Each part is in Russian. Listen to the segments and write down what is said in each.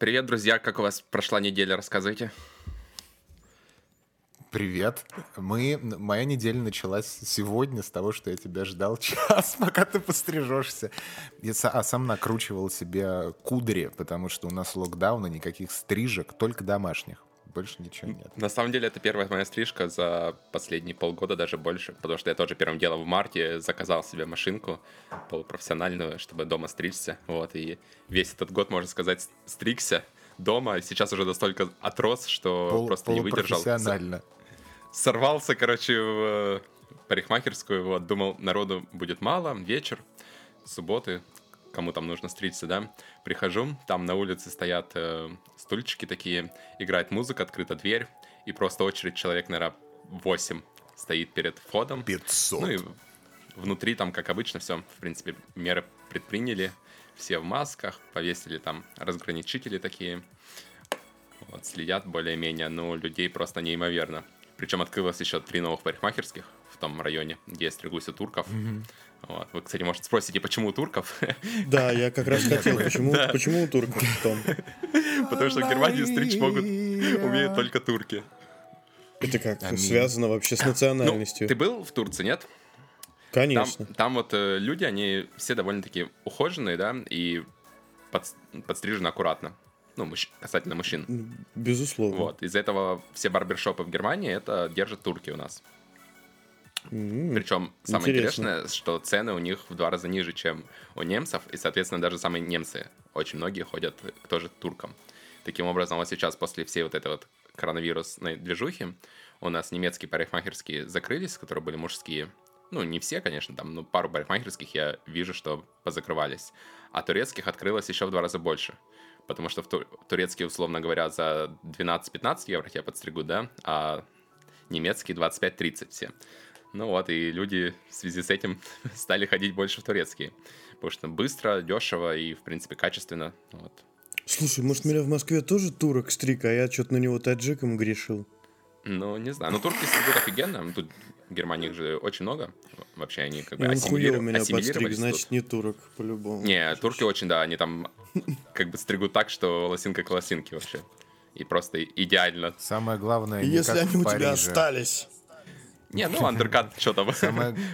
Привет, друзья, как у вас прошла неделя, рассказывайте. Привет. Мы, моя неделя началась сегодня с того, что я тебя ждал час, пока ты пострижешься. Я, а сам накручивал себе кудри, потому что у нас локдаун и никаких стрижек, только домашних. Больше ничего нет. На самом деле, это первая моя стрижка за последние полгода, даже больше, потому что я тоже первым делом в марте заказал себе машинку полупрофессиональную, чтобы дома стричься. Вот, и весь этот год, можно сказать, стригся дома. Сейчас уже настолько отрос, что Пол, просто не выдержал. Сорвался, короче, в парикмахерскую, вот, думал, народу будет мало, вечер, субботы, кому там нужно стричься, да, прихожу, там на улице стоят э, стульчики такие, играет музыка, открыта дверь, и просто очередь человек, наверное, 8 стоит перед входом. 500. Ну и внутри там, как обычно, все, в принципе, меры предприняли, все в масках, повесили там разграничители такие, вот, следят более-менее, но людей просто неимоверно. Причем открылось еще три новых парикмахерских в том районе, где я стригусь у турков. Mm-hmm. Вот. Вы, кстати, может, спросите, почему у турков? Да, я как раз хотел, почему, да. почему у турков том? Потому что в Германии стричь могут, умеют только турки. Это как Аминь. связано вообще с национальностью? Ну, ты был в Турции, нет? Конечно. Там, там вот э, люди, они все довольно-таки ухоженные, да, и под, подстрижены аккуратно. Ну, мужч... касательно мужчин. Безусловно. Вот. Из-за этого все барбершопы в Германии это держат турки у нас. Mm, Причем самое интересно. интересное, что цены у них в два раза ниже, чем у немцев, и, соответственно, даже самые немцы, очень многие ходят к тоже туркам. Таким образом, вот сейчас после всей вот этой вот коронавирусной движухи у нас немецкие парикмахерские закрылись, которые были мужские. Ну, не все, конечно, там, но пару парикмахерских я вижу, что позакрывались. А турецких открылось еще в два раза больше. Потому что в турецкие, условно говоря, за 12-15 евро тебя подстригут, да, а немецкие 25-30 все. Ну вот, и люди в связи с этим стали ходить больше в турецкие. Потому что быстро, дешево и, в принципе, качественно. Вот. Слушай, может, меня в Москве тоже турок стриг, а я что-то на него таджиком грешил? Ну, не знаю. Ну, турки стригут офигенно. Тут в Германии их же очень много. Вообще они как бы ну, ассимилировали. меня подстриг, значит, не турок, по-любому. Не, турки очень, да, они там как бы стригут так, что лосинка к лосинке вообще. И просто идеально. Самое главное, Если они у тебя остались. Не, ну андеркат, что там. Самое...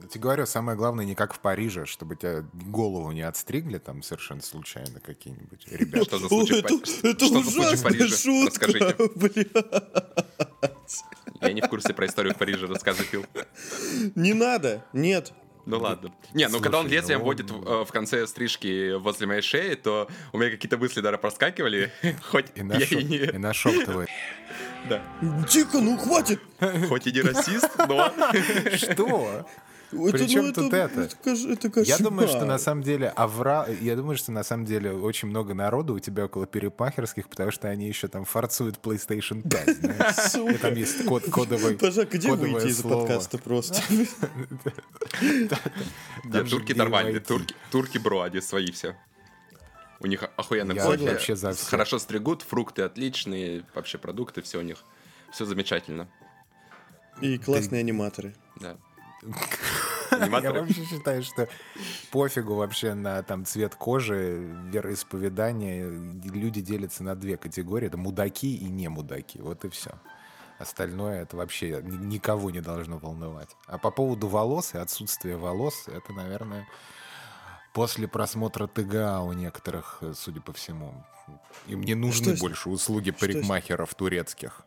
Я тебе говорю, самое главное не как в Париже, чтобы тебя голову не отстригли там совершенно случайно какие-нибудь ребята. Что за случай это, в это что за случай в Шутка, Расскажите. Я не в курсе про историю в Париже, расскажи, Фил. Не надо, нет. Ну ладно. Не, ну когда он лезвием ну... водит в, э, в конце стрижки возле моей шеи, то у меня какие-то мысли даже проскакивали, хоть и я и не... И нашептывает. Да. Тихо, ну хватит! Хоть и не расист, но... Что? Причем ну, тут это? Это, это, Я думаю, что на самом деле авра... Я думаю, что на самом деле очень много народу у тебя около перепахерских, потому что они еще там форцуют PlayStation 5, знаешь? Там есть код, кодовый Пожалуйста, где выйти из подкаста просто? Турки нормальные, турки бро, они свои все. У них охуенно вообще за хорошо стригут, фрукты отличные, вообще продукты, все у них, все замечательно. И классные аниматоры. Да. Я вообще считаю, что пофигу вообще на там цвет кожи, вероисповедание. Люди делятся на две категории. Это мудаки и не мудаки. Вот и все. Остальное это вообще никого не должно волновать. А по поводу волос и отсутствия волос, это, наверное, после просмотра ТГА у некоторых, судя по всему. Им не нужны что больше услуги парикмахеров турецких.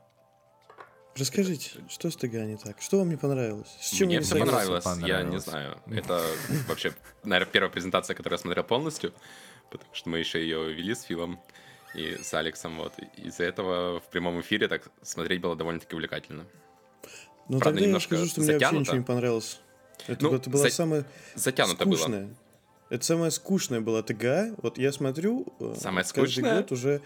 Расскажите, что с ТГ не так? Что вам не понравилось? С чем Мне все понравилось. понравилось, я не знаю. Это вообще, наверное, первая презентация, которую я смотрел полностью, потому что мы еще ее вели с Филом и с Алексом. Вот. Из-за этого в прямом эфире так смотреть было довольно-таки увлекательно. Ну, Правда, тогда я скажу, что затянуто. мне вообще ничего не понравилось. Это, ну, это было за... самое затянуто скучное. Было. Это самое скучное было ТГА. Вот я смотрю, э, самое каждый скучное? год уже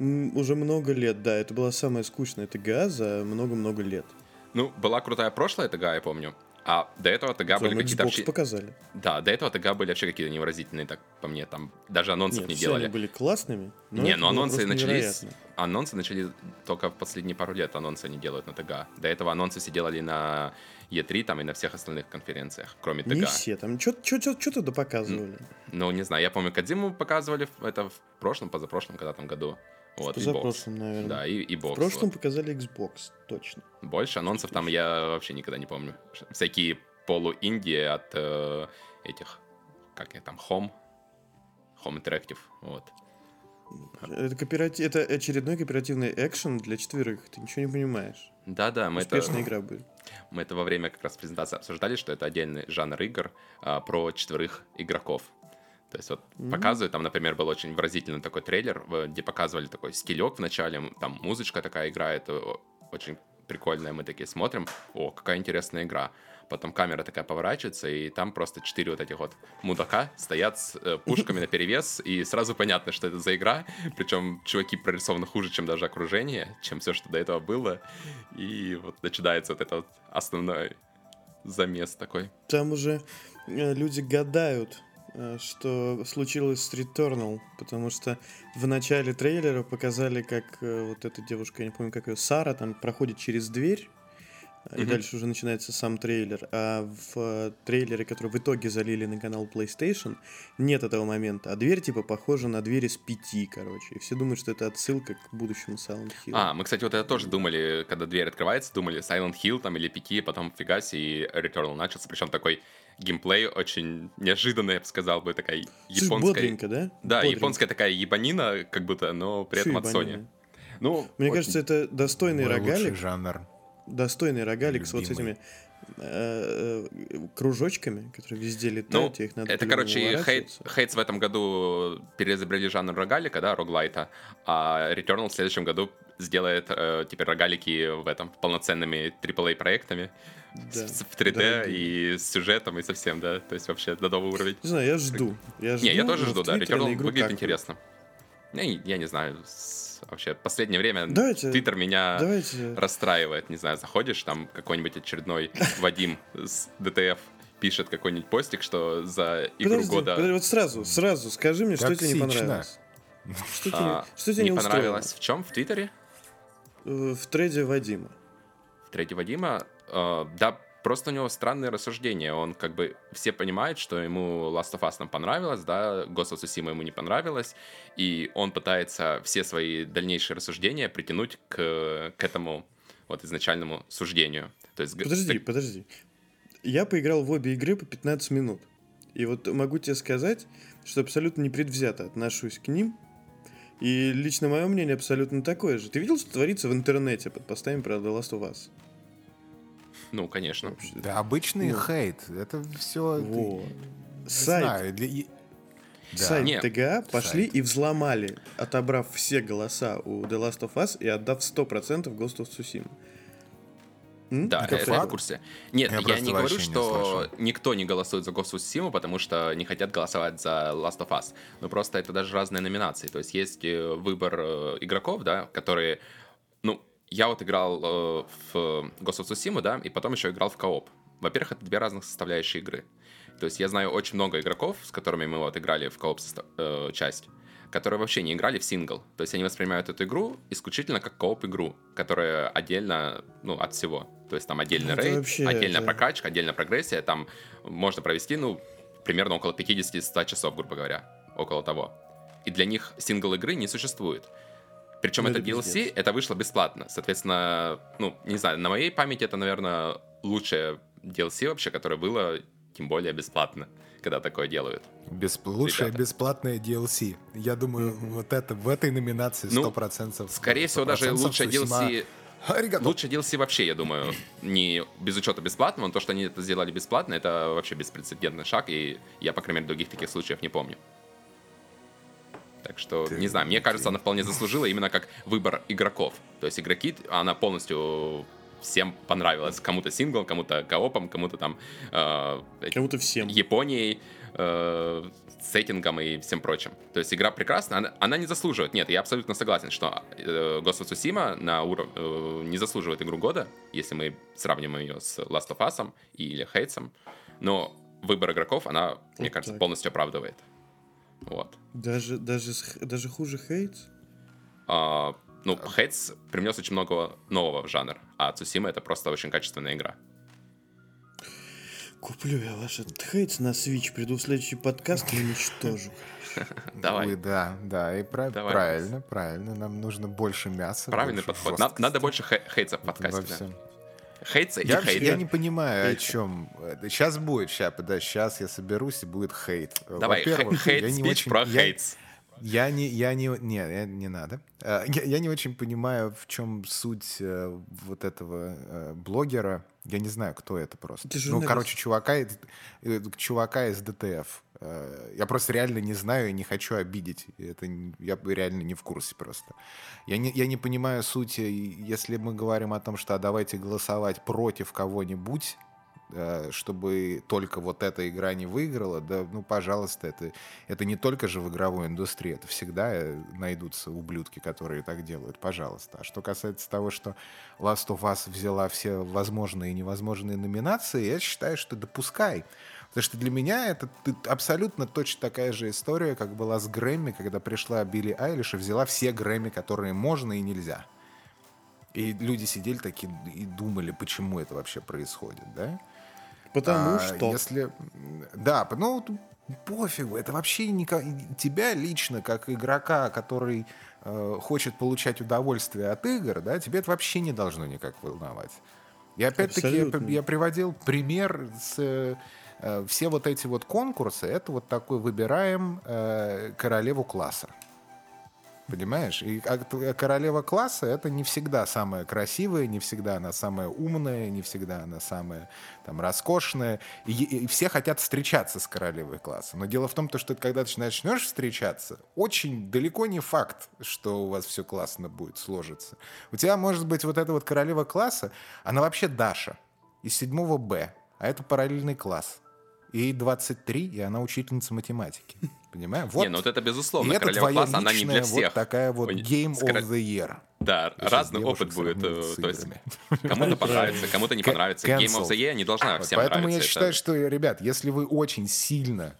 уже много лет, да. Это была самая скучная ТГА за много-много лет. Ну, была крутая прошлая ТГА, я помню. А до этого ТГ были какие-то вообще... показали. Да, до этого ТГ были вообще какие-то невыразительные, так по мне, там даже анонсов Нет, не делали. они были классными. Но не, но анонсы начались... Анонсы начали только в последние пару лет анонсы они делают на ТГ. До этого анонсы все делали на E3 там и на всех остальных конференциях, кроме ТГ. Не все, там что туда показывали? Ну, не знаю, я помню, Кадзиму показывали это в прошлом, позапрошлом, когда там году. Вот, Позапрошлом, наверное. Да, и, и бокс. В прошлом вот. показали Xbox, точно. Больше анонсов там я вообще никогда не помню. Всякие полу-инди от э, этих, как я там, Home, Home Interactive, вот. Это, кооператив, это очередной кооперативный экшен для четверых, ты ничего не понимаешь. Да-да, мы Успешная это... игра будет. Мы это во время как раз презентации обсуждали, что это отдельный жанр игр а, про четверых игроков. То есть вот mm-hmm. показывают, там, например, был очень выразительный такой трейлер, где показывали такой скелек в начале, там музычка такая играет, очень прикольная, мы такие смотрим, о, какая интересная игра. Потом камера такая поворачивается, и там просто четыре вот этих вот мудака стоят с э, пушками на перевес, и сразу понятно, что это за игра. Причем чуваки прорисованы хуже, чем даже окружение, чем все, что до этого было. И вот начинается вот этот вот основной замес такой. Там уже э, люди гадают, Э, что случилось с Returnal, потому что в начале трейлера показали, как э, вот эта девушка, я не помню, как ее, Сара, там проходит через дверь, и mm-hmm. дальше уже начинается сам трейлер. А в э, трейлере, который в итоге залили на канал PlayStation, нет этого момента. А дверь, типа, похожа на дверь из пяти, короче. И все думают, что это отсылка к будущему Silent Hill. А, мы, кстати, вот это тоже думали, когда дверь открывается, думали Silent Hill там или пяти, потом фига себе, и Returnal начался. Причем такой геймплей очень неожиданный, я бы сказал бы, такая японская... Бодренько, да? Да, Бодренько. японская такая ебанина, как будто, но при этом от Sony. Ну, Мне очень... кажется, это достойный Мой рогалик. жанр. Достойный рогалик Любимый. с вот этими э, э, кружочками, которые везде летают, ну, их надо Это, короче, Хейтс в этом году переизобрели жанр рогалика, да, роглайта, а Returnal в следующем году сделает э, теперь рогалики в этом полноценными AAA проектами да. в 3D да, и с сюжетом и совсем, да, то есть вообще до новый уровень. Не знаю, я жду. Я жду не, я тоже жду, да, Returnal выглядит интересно. Я, я не знаю, вообще последнее время давайте, Твиттер меня давайте. расстраивает, не знаю, заходишь, там какой-нибудь очередной Вадим с ДТФ пишет какой-нибудь постик, что за игру подожди, года... Подожди, вот сразу, сразу скажи мне, что тебе не понравилось. Что тебе, а, что тебе не, не понравилось? В чем? В Твиттере? Э, в трейде Вадима. В трейде Вадима? Э, да, просто у него странные рассуждения. Он как бы все понимают, что ему Last of Us нам понравилось, да, Ghost of Tsushima ему не понравилось, и он пытается все свои дальнейшие рассуждения притянуть к, к этому вот изначальному суждению. То есть, подожди, так... подожди. Я поиграл в обе игры по 15 минут. И вот могу тебе сказать, что абсолютно непредвзято отношусь к ним. И лично мое мнение абсолютно такое же. Ты видел, что творится в интернете под постами про The Last of Us? Ну, конечно. Да, обычный ну. хейт. Это все... Вот. Ты... Сайт. Знаю, для... Да. Сайт Нет. ТГА пошли Сайт. и взломали, отобрав все голоса у The Last of Us и отдав 100% Ghost of Tsushima. М? Да, это, это я в курсе. Нет, я, я не говорю, что не никто не голосует за Ghost of Tsushima, потому что не хотят голосовать за Last of Us. Но просто это даже разные номинации. То есть есть э, выбор э, игроков, да, которые ну, я вот играл э, в Ghost of Tsushima, да, и потом еще играл в кооп. Во-первых, это две разных составляющие игры. То есть я знаю очень много игроков, с которыми мы вот играли в кооп э, часть, которые вообще не играли в сингл. То есть они воспринимают эту игру исключительно как кооп-игру, которая отдельно, ну, от всего. То есть там отдельный это рейд, вообще, отдельная это... прокачка, отдельная прогрессия. Там можно провести, ну, примерно около 50-100 часов, грубо говоря. Около того. И для них сингл игры не существует. Причем ну, это, DLC, пиздец. это вышло бесплатно. Соответственно, ну, не знаю, на моей памяти это, наверное, лучшее DLC вообще, которое было, тем более бесплатно, когда такое делают. Бесп... Лучшее Ребята. бесплатное DLC. Я думаю, mm-hmm. вот это в этой номинации 100%. Ну, скорее 100% всего, даже лучшее DLC... Аригато. Лучше DLC вообще, я думаю, не без учета бесплатного, но то, что они это сделали бесплатно, это вообще беспрецедентный шаг, и я, по крайней мере, других таких случаев не помню. Так что, ты, не знаю, мне кажется, она вполне заслужила именно как выбор игроков. То есть игроки, она полностью всем понравилось. Кому-то синглом, кому-то коопом, кому-то там... Э, кому-то всем. Японией, э, сеттингом и всем прочим. То есть игра прекрасна, она, она не заслуживает. Нет, я абсолютно согласен, что э, Ghost of Tsushima на уров... э, не заслуживает игру года, если мы сравним ее с Last of Us или Хейтсом. Но выбор игроков, она, вот мне кажется, полностью оправдывает. Вот. Даже, даже, даже хуже Хейтс? А, ну, Хейтс привнес очень много нового в жанр, а Цусима это просто очень качественная игра. Куплю я ваш Хейтс на Switch, приду в следующий подкаст и уничтожу. Давай. Да, да, и прав... Давай. правильно, правильно. Нам нужно больше мяса. Правильный подход. Жесткости. Надо больше хейтсов в подкасте. Да. Хейтса я, и хейт. Я не понимаю, хейт. о чем. Сейчас будет, сейчас, да, сейчас я соберусь и будет хейт. Давай, хейт я не очень, про я, хейтс. Я не, я не, не, не надо. Э, я, я не очень понимаю, в чем суть э, вот этого э, блогера. Я не знаю, кто это просто. Ну, короче, чувака, чувака из ДТФ. Я просто реально не знаю и не хочу обидеть. Это я реально не в курсе просто. Я не, я не понимаю сути, если мы говорим о том, что а давайте голосовать против кого-нибудь, Э, чтобы только вот эта игра не выиграла, да, ну, пожалуйста, это, это не только же в игровой индустрии, это всегда э, найдутся ублюдки, которые так делают, пожалуйста. А что касается того, что Last of Us взяла все возможные и невозможные номинации, я считаю, что допускай. Потому что для меня это абсолютно точно такая же история, как была с Грэмми, когда пришла Билли Айлиш и взяла все Грэмми, которые можно и нельзя. И люди сидели такие и думали, почему это вообще происходит, да? Потому а, что... Если... Да, ну, пофигу, это вообще не... тебя лично, как игрока, который э, хочет получать удовольствие от игр, да, тебе это вообще не должно никак волновать. И опять-таки я, я приводил пример с... Э, все вот эти вот конкурсы, это вот такой выбираем э, королеву класса. Понимаешь? И королева класса это не всегда самая красивая, не всегда она самая умная, не всегда она самая там роскошная. И, и все хотят встречаться с королевой класса. Но дело в том, что когда ты начнешь встречаться, очень далеко не факт, что у вас все классно будет сложиться. У тебя может быть вот эта вот королева класса, она вообще Даша из 7 Б, а это параллельный класс. Ей 23, и она учительница математики. Понимаешь? Вот. Не, ну вот это безусловно. И это твоя класс, она не для всех. Вот такая вот game of the year. Да, Я разный опыт будет. Э, то есть кому-то понравится, кому-то не понравится. Game of the year не должна всем Поэтому я считаю, что, ребят, если вы очень сильно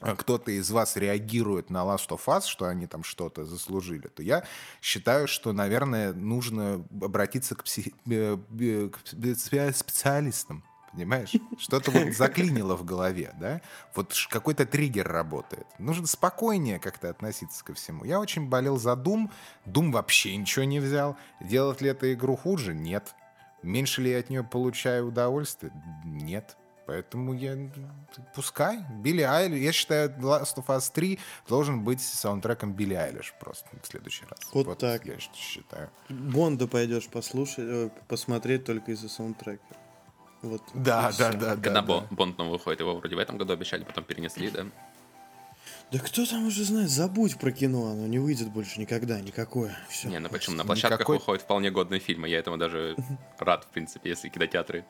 э, кто-то из вас реагирует на Last of Us, что они там что-то заслужили, то я считаю, что, наверное, нужно обратиться к, псих... Э, к специалистам понимаешь? Что-то вот заклинило в голове, да? Вот какой-то триггер работает. Нужно спокойнее как-то относиться ко всему. Я очень болел за Doom. Doom вообще ничего не взял. Делать ли это игру хуже? Нет. Меньше ли я от нее получаю удовольствие? Нет. Поэтому я... Пускай. Билли Айлиш... Я считаю, Last of Us 3 должен быть саундтреком Билли Айлиш просто в следующий раз. Вот, вот так. Я считаю. Бонда пойдешь послушать, э, посмотреть только из-за саундтрека. Вот, да, да, да, да. Когда да. Бонд новый выходит, его вроде в этом году обещали, потом перенесли, да? Да кто там уже знает, забудь про кино, оно не выйдет больше никогда, никакое. Все. Не, ну почему? На площадках Никакой... выходят вполне годные фильмы, я этому даже рад, в принципе, если кинотеатры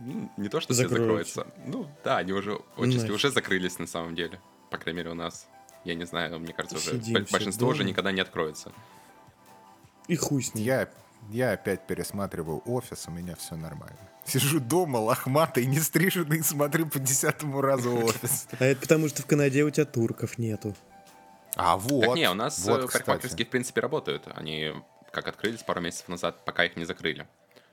ну, не то, что закроются. все закроются. Ну, да, они уже отчасти уже закрылись на самом деле. По крайней мере, у нас. Я не знаю, мне кажется, уже Сидим большинство уже никогда не откроется. И хуй с ним. Я, я опять пересматриваю офис, у меня все нормально. Сижу дома, лохматый, не стриженный, смотрю по десятому разу офис. А это потому, что в Канаде у тебя турков нету. А вот. Так не, у нас вот, э, парикмахерские, в принципе, работают. Они как открылись пару месяцев назад, пока их не закрыли.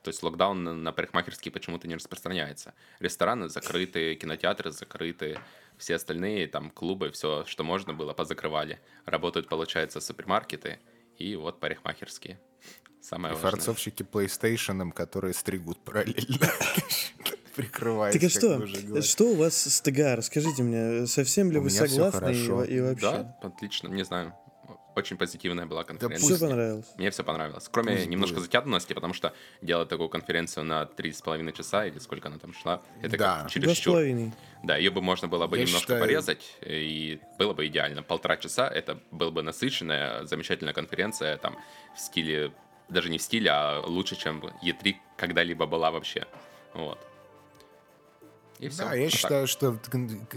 То есть локдаун на парикмахерские почему-то не распространяется. Рестораны закрыты, кинотеатры закрыты, все остальные там клубы, все, что можно было, позакрывали. Работают, получается, супермаркеты и вот парикмахерские. Самое и важное. форцовщики PlayStation, которые стригут параллельно. Прикрываясь, Так а что? Что у вас с ТГА? Расскажите мне, совсем ли вы согласны и, и вообще? Да, отлично, не знаю очень позитивная была конференция. Да все понравилось. Мне все понравилось. Кроме пусть немножко будет. затянутости, потому что делать такую конференцию на три с половиной часа, или сколько она там шла, это да. как через чур. Да, ее бы можно было бы Я немножко считаю... порезать, и было бы идеально. Полтора часа, это была бы насыщенная, замечательная конференция, там, в стиле даже не в стиле, а лучше, чем E3 когда-либо была вообще. Вот. И все. Да, я вот считаю, так. что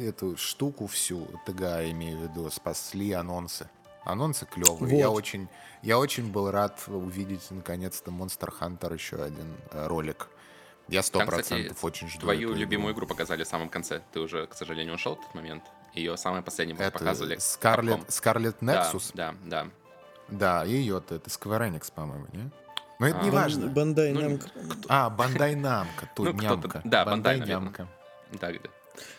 эту штуку всю, ТГА имею в виду, спасли анонсы. Анонсы клевые. Вот. Я очень, я очень был рад увидеть наконец-то Monster Hunter еще один э, ролик. Я сто процентов очень жду. Твою любимую игру показали в самом конце. Ты уже, к сожалению, ушел в тот момент. Ее самое последнее это показывали. Scarlet, Scarlet Nexus? Да, да, да. Да, ее-то это Square Enix, по-моему, не? Но это а, не важно. Бандай ну, А, Бандай Намка, тут ну, нямка. Да, Бандай Нямка. Да, где?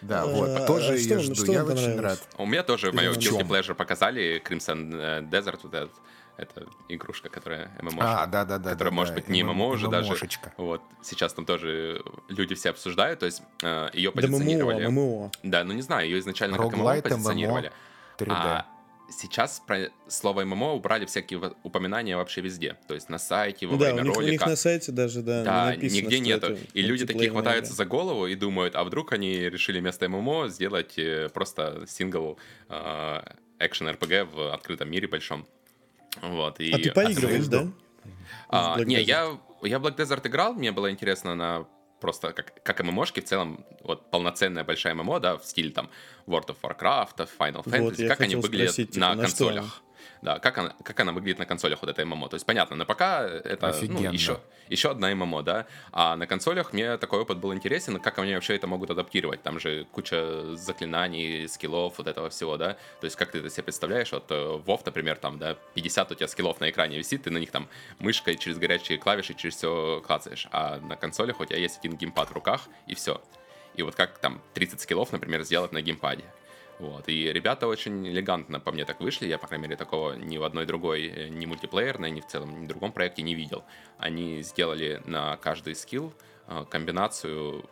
Да, вот, а, тоже ее жду, я очень рад. У меня тоже мое Guilty Pleasure показали, Crimson э, Desert, вот этот это игрушка, которая ММО. А, да, да, да. Которая да, может да, быть не ММО уже даже. Вот. Сейчас там тоже люди все обсуждают, то есть э, ее позиционировали. Да, ММО. Да, ну не знаю, ее изначально как ММО позиционировали. 3D. А сейчас про слово ММО убрали всякие упоминания вообще везде. То есть на сайте, во да, время у них, ролика. у них на сайте даже, да, да написано, нигде нету. И люди такие хватаются за голову и думают, а вдруг они решили вместо ММО сделать э, просто сингл э, экшен RPG в открытом мире большом. Вот, и а ты поигрываешь, да? А, не, я, я Black Desert играл, мне было интересно на просто как, как ММОшки в целом, вот полноценная большая ММО, да, в стиле там World of Warcraft, Final Fantasy, вот, как они выглядят спросить, типа, на, на консолях. Что? Да, как она, как она выглядит на консолях, вот эта ММО. То есть, понятно, на ПК это ну, еще, еще одна ММО, да. А на консолях мне такой опыт был интересен, как они вообще это могут адаптировать. Там же куча заклинаний, скиллов, вот этого всего, да. То есть, как ты это себе представляешь, вот э, например, там, да, 50 у тебя скиллов на экране висит, ты на них там мышкой через горячие клавиши, через все клацаешь. А на консолях у тебя есть один геймпад в руках, и все. И вот как там 30 скиллов, например, сделать на геймпаде. Вот. И ребята очень элегантно по мне так вышли. Я, по крайней мере, такого ни в одной другой, э, ни мультиплеерной, ни в целом, ни в другом проекте не видел. Они сделали на каждый скилл э, комбинацию,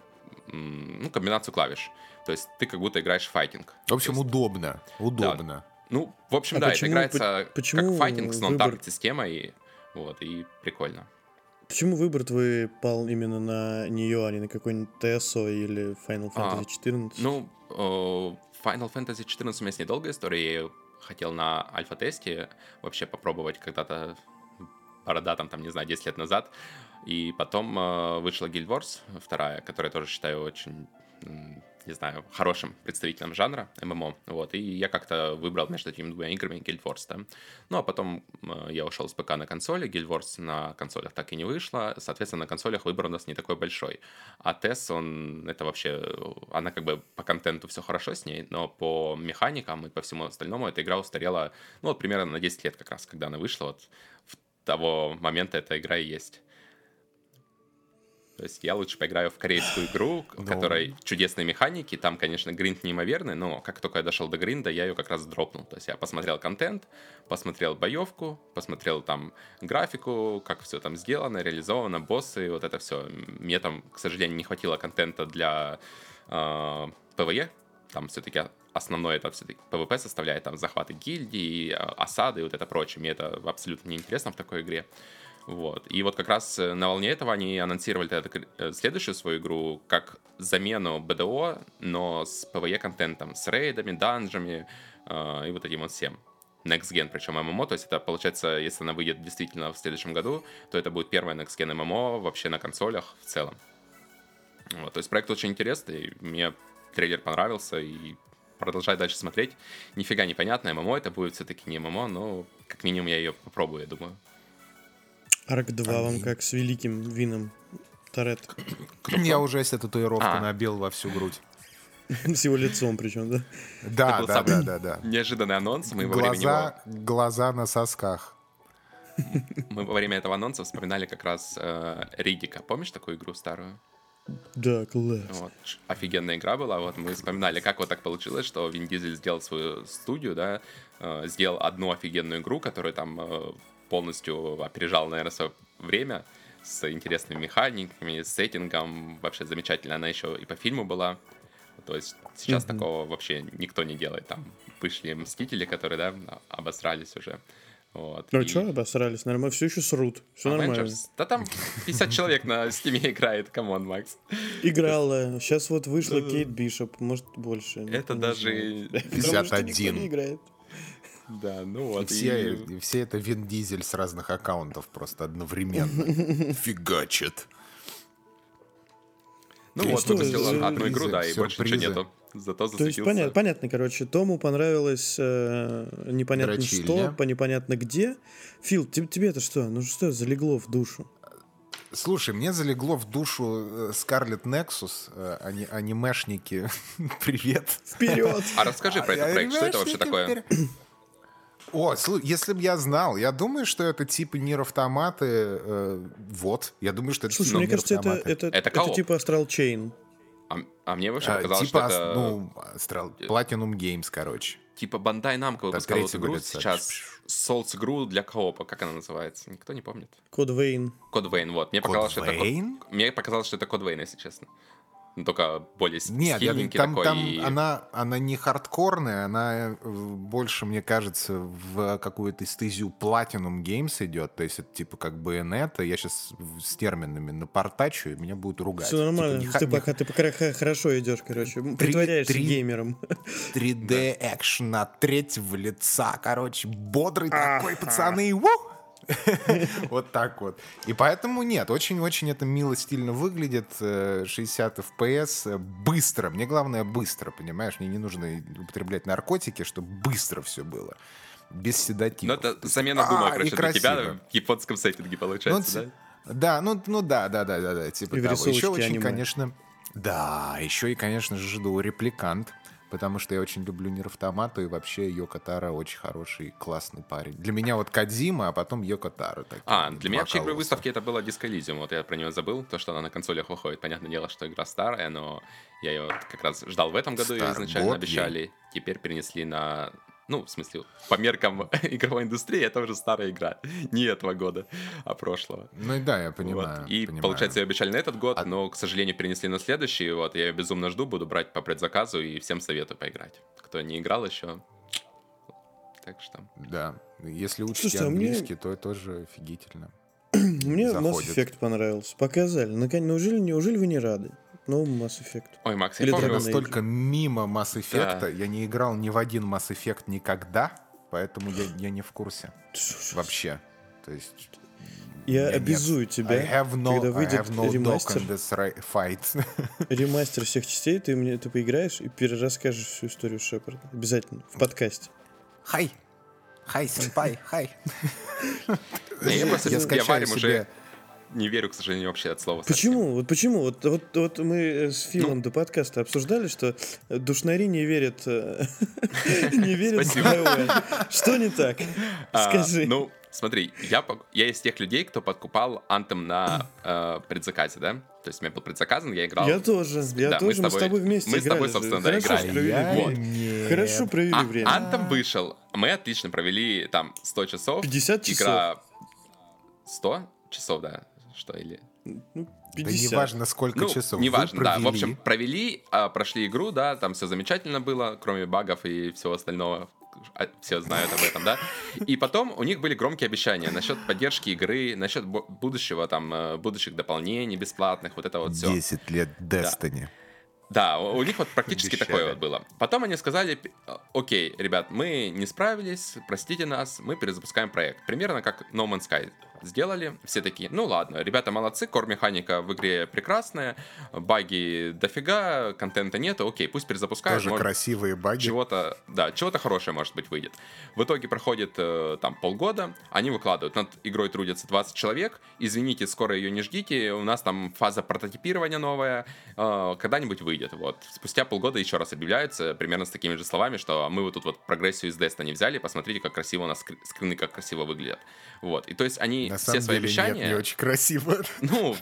ну, комбинацию клавиш. То есть ты как будто играешь в файтинг. В общем, есть... удобно. Удобно. Да. Ну, в общем, а да, почему, это играется почему как файтинг с нон-таргет системой. Вот, и прикольно. Почему выбор твой пал именно на нее, а не на какой-нибудь TSO или Final Fantasy XIV? А, ну, Final Fantasy XIV у меня с ней долгая история. Я ее хотел на альфа-тесте вообще попробовать когда-то бородатом, там, не знаю, 10 лет назад. И потом э, вышла Guild Wars, вторая, которая тоже считаю очень не знаю, хорошим представителем жанра ММО, вот, и я как-то выбрал между этими двумя играми Guild Wars, да. Ну, а потом э, я ушел с ПК на консоли, Guild Wars на консолях так и не вышло, соответственно, на консолях выбор у нас не такой большой. А TES, он, это вообще, она как бы по контенту все хорошо с ней, но по механикам и по всему остальному эта игра устарела, ну, вот примерно на 10 лет как раз, когда она вышла, вот в того момента эта игра и есть. То есть я лучше поиграю в корейскую игру, в которой чудесные механики. Там, конечно, гринд неимоверный, но как только я дошел до гринда, я ее как раз дропнул. То есть я посмотрел контент, посмотрел боевку, посмотрел там графику, как все там сделано, реализовано, боссы, вот это все. Мне там, к сожалению, не хватило контента для э, PvE. Там все-таки основное это все-таки PvP составляет, там захваты гильдии, осады и вот это прочее. Мне это абсолютно неинтересно в такой игре. Вот. И вот как раз э, на волне этого они анонсировали э, следующую свою игру как замену БДО, но с PvE-контентом, с рейдами, данжами э, и вот этим вот всем. Next Gen, причем ММО, то есть это получается, если она выйдет действительно в следующем году, то это будет первая Next Gen ММО вообще на консолях в целом. Вот, то есть проект очень интересный, мне трейлер понравился, и продолжать дальше смотреть. Нифига непонятно, ММО это будет все-таки не ММО, но как минимум я ее попробую, я думаю. Арк 2 вам как с великим вином. Торет. Я уже себе татуировку а. набил во всю грудь. С его лицом причем, да? Да, да, да, да, да. Неожиданный анонс. Мы глаза, во время глаза на сосках. Мы во время этого анонса вспоминали как раз э, Ридика. Помнишь такую игру старую? Да, класс. Вот, офигенная игра была. Вот мы вспоминали, как вот так получилось, что Вин Дизель сделал свою студию, да, э, сделал одну офигенную игру, которую там э, полностью опережал, наверное, свое время с интересными механиками, с сеттингом. Вообще замечательно. Она еще и по фильму была. То есть сейчас mm-hmm. такого вообще никто не делает. Там вышли Мстители, которые, да, обосрались уже. Вот. Ну и... что обосрались? Наверное, все еще срут. Все Avengers? нормально. Да там 50 человек на Steam е играет. Come on, Макс. Играла. Сейчас вот вышла Кейт Бишоп. Может, больше. Это даже... 51. Да, ну вот. И все, и... все это Вин Дизель с разных аккаунтов просто одновременно фигачит. Ну вот, выпустил одну игру, да, и больше ничего нету. Зато То есть понятно, понятно, короче, Тому понравилось э, непонятно Дрочильня. что, по непонятно где. Фил, тебе, тебе это что? Ну что залегло в душу? Слушай, мне залегло в душу Скарлет Nexus, э, ани анимешники. Привет. Вперед! А расскажи про этот проект, что это вообще такое? О, если бы я знал, я думаю, что это типа Нир автоматы. Э, вот, я думаю, что это Слушай, мне кажется, это, это, это, это типа Astral Chain. А, а мне вообще а, показалось, типа, что это... ну, Astral, Platinum Games, короче. Типа Bandai Namco выпускал эту игру сейчас. Souls игру для коопа, как она называется? Никто не помнит. Код Вейн. Код Вейн, вот. Мне показалось, что это... Мне показалось, что это Код Вейн, если честно ну, только более Нет, там, такой. Там и... она, она не хардкорная, она э, больше, мне кажется, в какую-то стезию Platinum Games идет, то есть это типа как бы это, я сейчас с терминами напортачу, и меня будут ругать. Все нормально, типа, не, ты, не... пока, ты пока хорошо идешь, короче, 3, притворяешься 3, геймером. 3D экшен от третьего лица, короче, бодрый такой, пацаны, ух! Вот так вот. И поэтому нет, очень-очень это мило, стильно выглядит. 60 э, FPS, э, быстро. Мне главное быстро, понимаешь? Мне не нужно употреблять наркотики, чтобы быстро все было. Без седатива. Ну, это замена гума, а, короче, для тебя в японском сеттинге получается, ну, да? Да, ну, ну да, да, да, да, да, типа того. Еще очень, конечно... Да, еще и, конечно же, жду репликант потому что я очень люблю Нир Автомату, и вообще Йоко Таро очень хороший, классный парень. Для меня вот Кадзима, а потом Йоко. Такие, а, для меня вообще игры выставки это было Elysium, вот я про нее забыл, то, что она на консолях выходит. Понятное дело, что игра старая, но я ее как раз ждал в этом году, Star изначально обещали. Ей. Теперь перенесли на ну, в смысле, по меркам игровой индустрии это уже старая игра. Не этого года, а прошлого. Ну и да, я понимаю. Вот. И, понимаю. получается, ее обещали на этот год, а... но, к сожалению, перенесли на следующий. Вот, я ее безумно жду, буду брать по предзаказу и всем советую поиграть. Кто не играл еще, так что... Да, если учите Слушайте, английский, а мне... то тоже офигительно. Мне Заходит. Mass Effect понравился. Показали. Неужели, неужели вы не рады? Новому Mass Effect. Ой, Макс, я Или помню... настолько мимо Mass Effect, да. я не играл ни в один Mass Effect никогда, поэтому я, я не в курсе вообще. То есть... Я обязую нет. тебя, I have no, когда выйдет no ремастер, fight. ремастер всех частей, ты мне ты поиграешь и перерасскажешь всю историю Шепарда. Обязательно, в подкасте. Хай! Хай, сенпай, хай! Я просто я скачаю себе не верю, к сожалению, вообще от слова. Почему? Совсем. Вот почему? Вот, вот, вот мы с Филом ну, до подкаста обсуждали, что душнари не верят, э, не верят в Что не так? А, Скажи. Ну, смотри, я, я из тех людей, кто подкупал Антом на э, предзаказе, да? То есть у меня был предзаказан, я играл. Я тоже, я да, тоже, мы с, тобой, мы с тобой вместе Мы играли. с тобой, собственно, да, играли. Вот. Нет. Хорошо провели а, время. Антом вышел, мы отлично провели там 100 часов. 50 часов. Игра 100 часов, да что, или... Ну, 50. Да неважно, сколько ну, часов. Неважно, да. В общем, провели, а, прошли игру, да, там все замечательно было, кроме багов и всего остального. А, все знают об этом, да. И потом у них были громкие обещания насчет поддержки игры, насчет будущего, там, э, будущих дополнений бесплатных, вот это вот все. 10 лет Destiny. Да. Да, у них вот практически Обещали. такое вот было. Потом они сказали, окей, ребят, мы не справились, простите нас, мы перезапускаем проект. Примерно как No Man's Sky сделали. Все такие, ну ладно, ребята молодцы, кор-механика в игре прекрасная, баги дофига, контента нету, окей, пусть перезапускают. Тоже может, красивые баги. Чего-то, да, чего-то хорошее, может быть, выйдет. В итоге проходит э, там полгода, они выкладывают, над игрой трудятся 20 человек, извините, скоро ее не ждите, у нас там фаза прототипирования новая, э, когда-нибудь выйдет, вот. Спустя полгода еще раз объявляются, примерно с такими же словами, что мы вот тут вот прогрессию из Destiny взяли, посмотрите, как красиво у нас скрины, как красиво выглядят. Вот. И то есть они На все свои деле обещания... Нет, не очень красиво. Ну,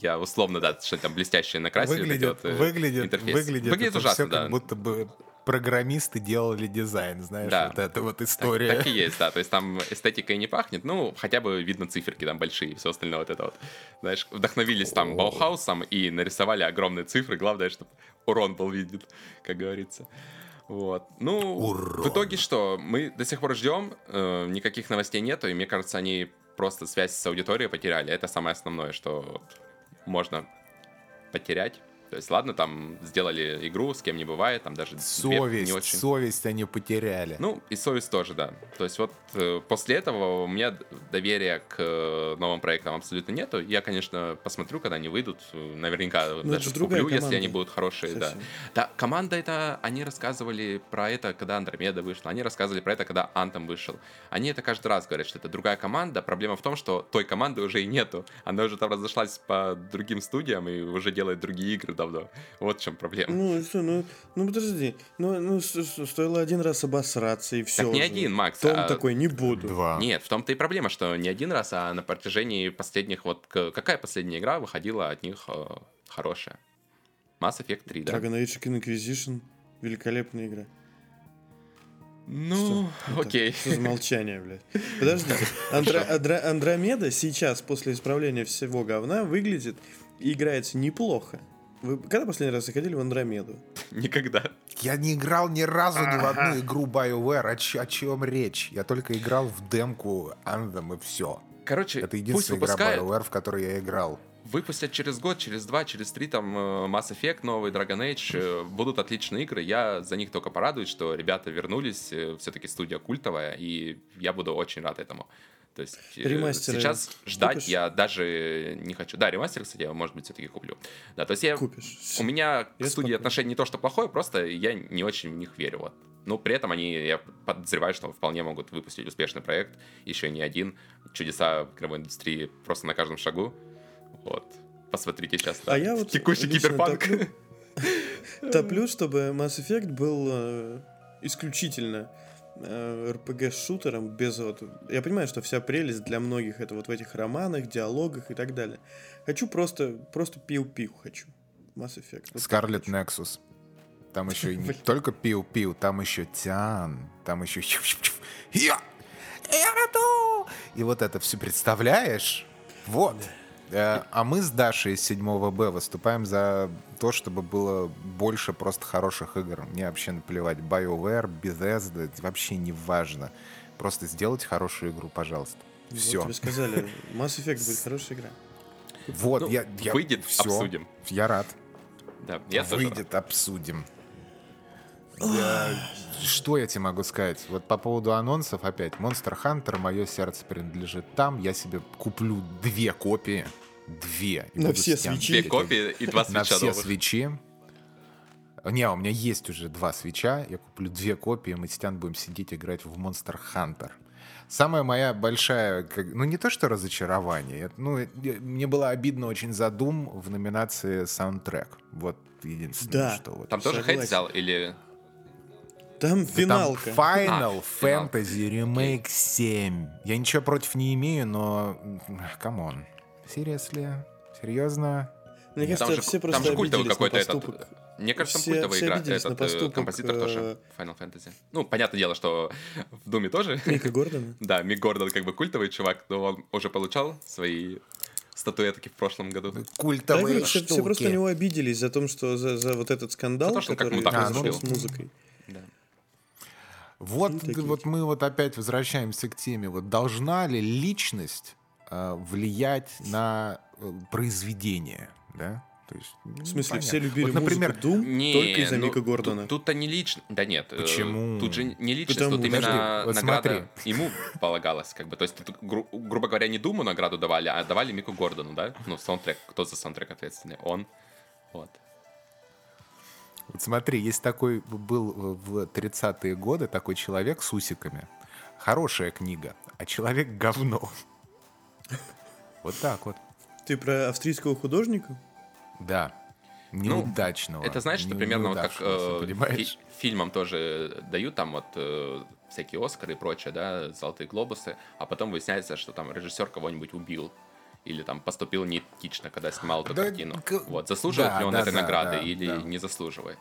я условно, да, что там блестящее накрасили. Выглядит, вот, выглядит, интерфейс. выглядит, выглядит ужасно, все да. как будто бы программисты делали дизайн, знаешь, да. вот эта вот история. Так, так и есть, да, то есть там эстетикой не пахнет, ну, хотя бы видно циферки там большие, все остальное вот это вот. Знаешь, вдохновились там Баухаусом и нарисовали огромные цифры, главное, чтобы урон был виден, как говорится. Вот. Ну, Урон. в итоге что? Мы до сих пор ждем, э, никаких новостей нету, и мне кажется, они просто связь с аудиторией потеряли. Это самое основное, что можно потерять. То есть, ладно, там сделали игру, с кем не бывает, там даже совесть, не очень... совесть они потеряли. Ну, и совесть тоже, да. То есть вот э, после этого у меня доверия к э, новым проектам абсолютно нету. Я, конечно, посмотрю, когда они выйдут. Наверняка Но ну, даже куплю, команда. если они будут хорошие, Совсем. да. Да, команда это, они рассказывали про это, когда Андромеда вышла, они рассказывали про это, когда Антом вышел. Они это каждый раз говорят, что это другая команда. Проблема в том, что той команды уже и нету. Она уже там разошлась по другим студиям и уже делает другие игры давно. Вот в чем проблема. Ну, что, ну, ну подожди. Ну, ну стоило один раз обосраться и все. Так не один, Макс. Том а... такой, не буду. Два. Нет, в том-то и проблема, что не один раз, а на протяжении последних... Вот какая последняя игра выходила от них э, хорошая? Mass Effect 3, да? Dragon Age Inquisition. Великолепная игра. Ну, что? окей. Это, что за молчание, блядь? Подождите. Андро, Андромеда сейчас, после исправления всего говна, выглядит и играется неплохо. Вы когда последний раз заходили в Андромеду? Никогда. Я не играл ни разу ни в одну игру BioWare. О, ч- о чем речь? Я только играл в демку Anthem и все. Короче, это единственная игра. BioWare, в которой я играл. Выпустят через год, через два, через три там э, Mass Effect, новый Dragon Age. Э, будут отличные игры. Я за них только порадуюсь, что ребята вернулись. Э, Все-таки студия культовая, и я буду очень рад этому. То есть э, ремастеры сейчас ждать купишь? я даже не хочу. Да, ремастер, кстати, я, может быть, все-таки куплю. Да, то есть я... Купишь. У меня к я студии отношение не то, что плохое, просто я не очень в них верю. Вот. Но при этом они, я подозреваю, что вполне могут выпустить успешный проект, еще не один. Чудеса игровой индустрии просто на каждом шагу. Вот. Посмотрите сейчас. А я вот Текущий киберпанк. Топлю, топлю, чтобы Mass Effect был э, исключительно RPG-шутером э, без вот... Я понимаю, что вся прелесть для многих это вот в этих романах, диалогах и так далее. Хочу просто, просто пиу-пиу хочу. Mass Effect. Вот Scarlet Nexus. Там еще не только пиу-пиу, там еще тян, там еще... И вот это все представляешь? Вот. Э, а мы с Дашей из 7 Б выступаем за то, чтобы было больше просто хороших игр. Мне вообще наплевать. BioWare, Bethesda, вообще не важно. Просто сделать хорошую игру, пожалуйста. Все. Вот тебе сказали, Mass Effect будет хорошая игра. Вот, ну, я, я... Выйдет, все. обсудим. Я рад. Да, я Выйдет, тоже обсудим. Я... Что я тебе могу сказать? Вот по поводу анонсов опять. Monster Hunter, мое сердце принадлежит там. Я себе куплю две копии. Две. На все свечи. Две копии и два свеча На все свечи. Не, у меня есть уже два свеча. Я куплю две копии, мы с Тян будем сидеть играть в Monster Hunter. Самая моя большая, ну не то что разочарование, ну мне было обидно очень за Doom в номинации саундтрек. Вот единственное, да. что вот. Там тоже хейт взял или там финалка. Там Final а, Fantasy Remake 7. Я ничего против не имею, но... Come on. Seriously? Серьезно? Мне кажется, там же, все просто там же культовый какой-то этот... Мне кажется, все, культовая игра. Этот поступок, композитор э... тоже Final Fantasy. Ну, понятное дело, что в Doom е тоже. Мика Гордон. да, Мик Гордон как бы культовый чувак, но он уже получал свои статуэтки в прошлом году. Культовые да, штуки. Все, все просто на него обиделись за то, что за, за вот этот скандал, за то, который произошел с музыкой. Вот, вот мы вот опять возвращаемся к теме. Вот должна ли личность э, влиять на э, произведение, да? То есть, ну, в смысле, понятно. все любили вот, например, музыку Doom не, только из-за ну, Мика Гордона. Тут, то не лично. Да нет. Э, Почему? Тут же не личность, Потому... тут именно вот награда смотри. ему полагалась. Как бы. То есть, тут, гру- грубо говоря, не Думу награду давали, а давали Мику Гордону, да? Ну, саундтрек. Кто за саундтрек ответственный? Он. Вот. Вот смотри, есть такой, был в 30-е годы такой человек с усиками. Хорошая книга, а человек говно. Вот так вот. Ты про австрийского художника? Да. Неудачного. Ну, это знаешь, что примерно вот как э, фильмам тоже дают там вот э, всякие Оскары и прочее, да, золотые глобусы, а потом выясняется, что там режиссер кого-нибудь убил или там поступил неэтично, когда снимал эту да, картину. К... Вот, заслуживает да, ли он да, этой да, награды да, или да. не заслуживает?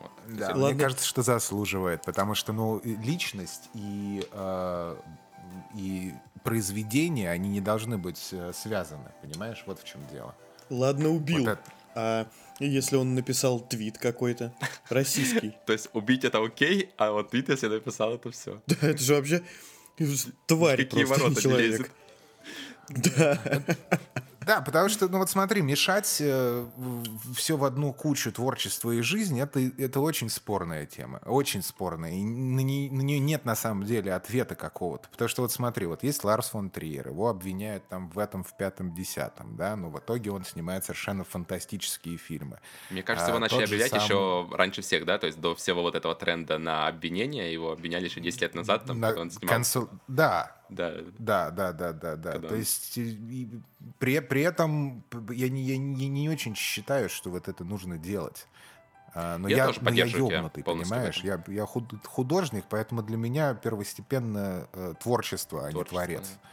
Вот. Да, Ладно. мне кажется, что заслуживает, потому что, ну, личность и, э, и произведение, они не должны быть э, связаны, понимаешь? Вот в чем дело. Ладно, убил. Вот это... А если он написал твит какой-то российский? То есть убить это окей, а вот твит, если написал, это все. Да, это же вообще тварь ворота человек. Да. Да, потому что, ну вот смотри, мешать э, все в одну кучу творчества и жизни, это, это очень спорная тема, очень спорная. И на, не, на нее нет на самом деле ответа какого-то. Потому что вот смотри, вот есть Ларс фон Триер, его обвиняют там в этом, в пятом, десятом, да, но в итоге он снимает совершенно фантастические фильмы. Мне кажется, его а, начали обвинять сам... еще раньше всех, да, то есть до всего вот этого тренда на обвинение, его обвиняли еще 10 лет назад, там, на... когда он снимал. Консул... Да, да. Да, да, да, да, да. Когда... То есть при, при этом я не, я не, не очень считаю, что вот это нужно делать. А, но я, я, тоже но я ёбнутый, понимаешь? Я, я художник, поэтому для меня первостепенно э, творчество, а творчество, не творец. Да.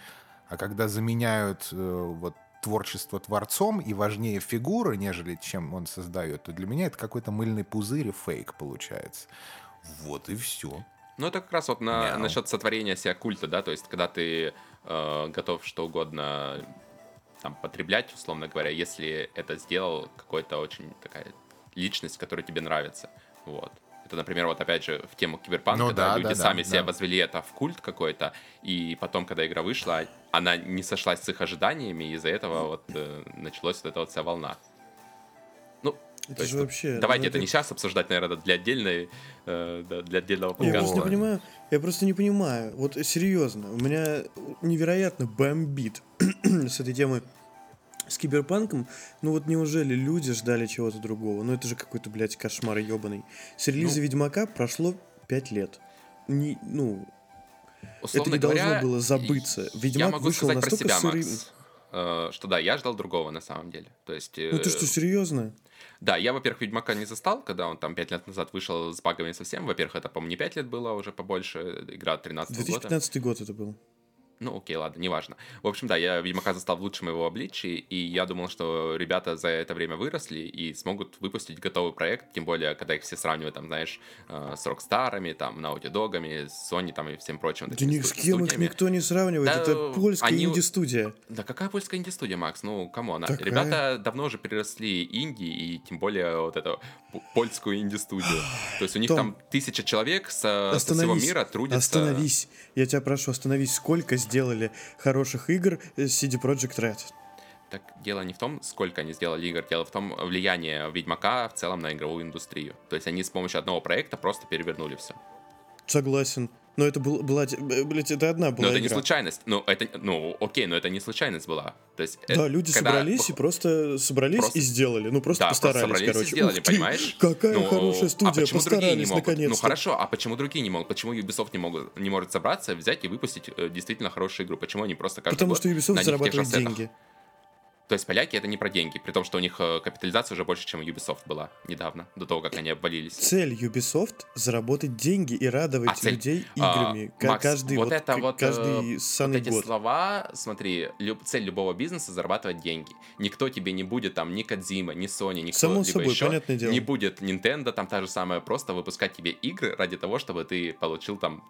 А когда заменяют э, вот творчество творцом и важнее фигура, нежели чем он создает, то для меня это какой-то мыльный пузырь и фейк получается. Вот и все. Ну, это как раз вот на, насчет сотворения себя культа, да, то есть, когда ты э, готов что угодно там, потреблять, условно говоря, если это сделал какой-то очень такая личность, которая тебе нравится. Вот. Это, например, вот опять же в тему киберпанка, ну, когда да, люди да, сами да, себя да. возвели это в культ какой-то, и потом, когда игра вышла, она не сошлась с их ожиданиями, и из-за этого вот э, началась вот эта вот вся волна. Это же вообще... Давайте ну, это, это не сейчас обсуждать, наверное, для отдельной, э, для отдельного подкаста. Я просто не понимаю, я просто не понимаю. Вот серьезно, у меня невероятно бомбит с этой темой с киберпанком, ну вот неужели люди ждали чего-то другого? Ну это же какой-то, блядь, кошмар ебаный. С релиза ну, Ведьмака прошло 5 лет. Не, ну, это не говоря, должно было забыться. Ведьмак я могу вышел сказать настолько про себя, сырым... Макс, что да, я ждал другого на самом деле. То есть... Ну ты что, серьезно? Да, я, во-первых, Ведьмака не застал, когда он там 5 лет назад вышел с багами совсем. Во-первых, это, по-моему, не 5 лет было, а уже побольше. Игра 13 года. 2015 год это был. Ну, окей, ладно, неважно. В общем, да, я Ведьмака застал в лучшем его обличии, и я думал, что ребята за это время выросли и смогут выпустить готовый проект, тем более, когда их все сравнивают, там, знаешь, э, с Rockstar ами, там, Naughty Dog'ами, Sony, там, и всем прочим. Да ни с кем их никто не сравнивает, да, это польская они... инди-студия. Да какая польская инди-студия, Макс? Ну, come on. Такая... Ребята давно уже переросли инди, и тем более вот эту польскую инди-студию. То есть у них Том, там тысяча человек со, со всего мира трудятся. Остановись, я тебя прошу, остановись. Сколько сделали хороших игр CD Projekt Red. Так дело не в том, сколько они сделали игр, дело в том влияние Ведьмака в целом на игровую индустрию. То есть они с помощью одного проекта просто перевернули все. Согласен. Но это был, была, блядь, это одна была Но это игра. не случайность. Ну, это, ну, окей, но это не случайность была. То есть, да, это, люди когда... собрались и просто собрались просто... и сделали. Ну, просто да, постарались, просто короче. и сделали, Ух понимаешь? Какая ну, хорошая а студия, а почему постарались не могут? наконец-то. Ну, хорошо, а почему другие не могут? Почему Ubisoft не, могут, не может собраться, взять и выпустить э, действительно хорошую игру? Почему они просто каждый Потому что Ubisoft зарабатывает деньги. То есть поляки это не про деньги, при том, что у них э, капитализация уже больше, чем у Ubisoft была недавно, до того, как они обвалились. Цель Ubisoft — заработать деньги и радовать а цель... людей играми. А, Макс, каждый вот, вот это вот, каждый вот эти год. слова, смотри, люб, цель любого бизнеса — зарабатывать деньги. Никто тебе не будет там, ни Кадзима, ни Sony, ни Само собой, еще, понятное дело. не будет Nintendo, там та же самая, просто выпускать тебе игры ради того, чтобы ты получил там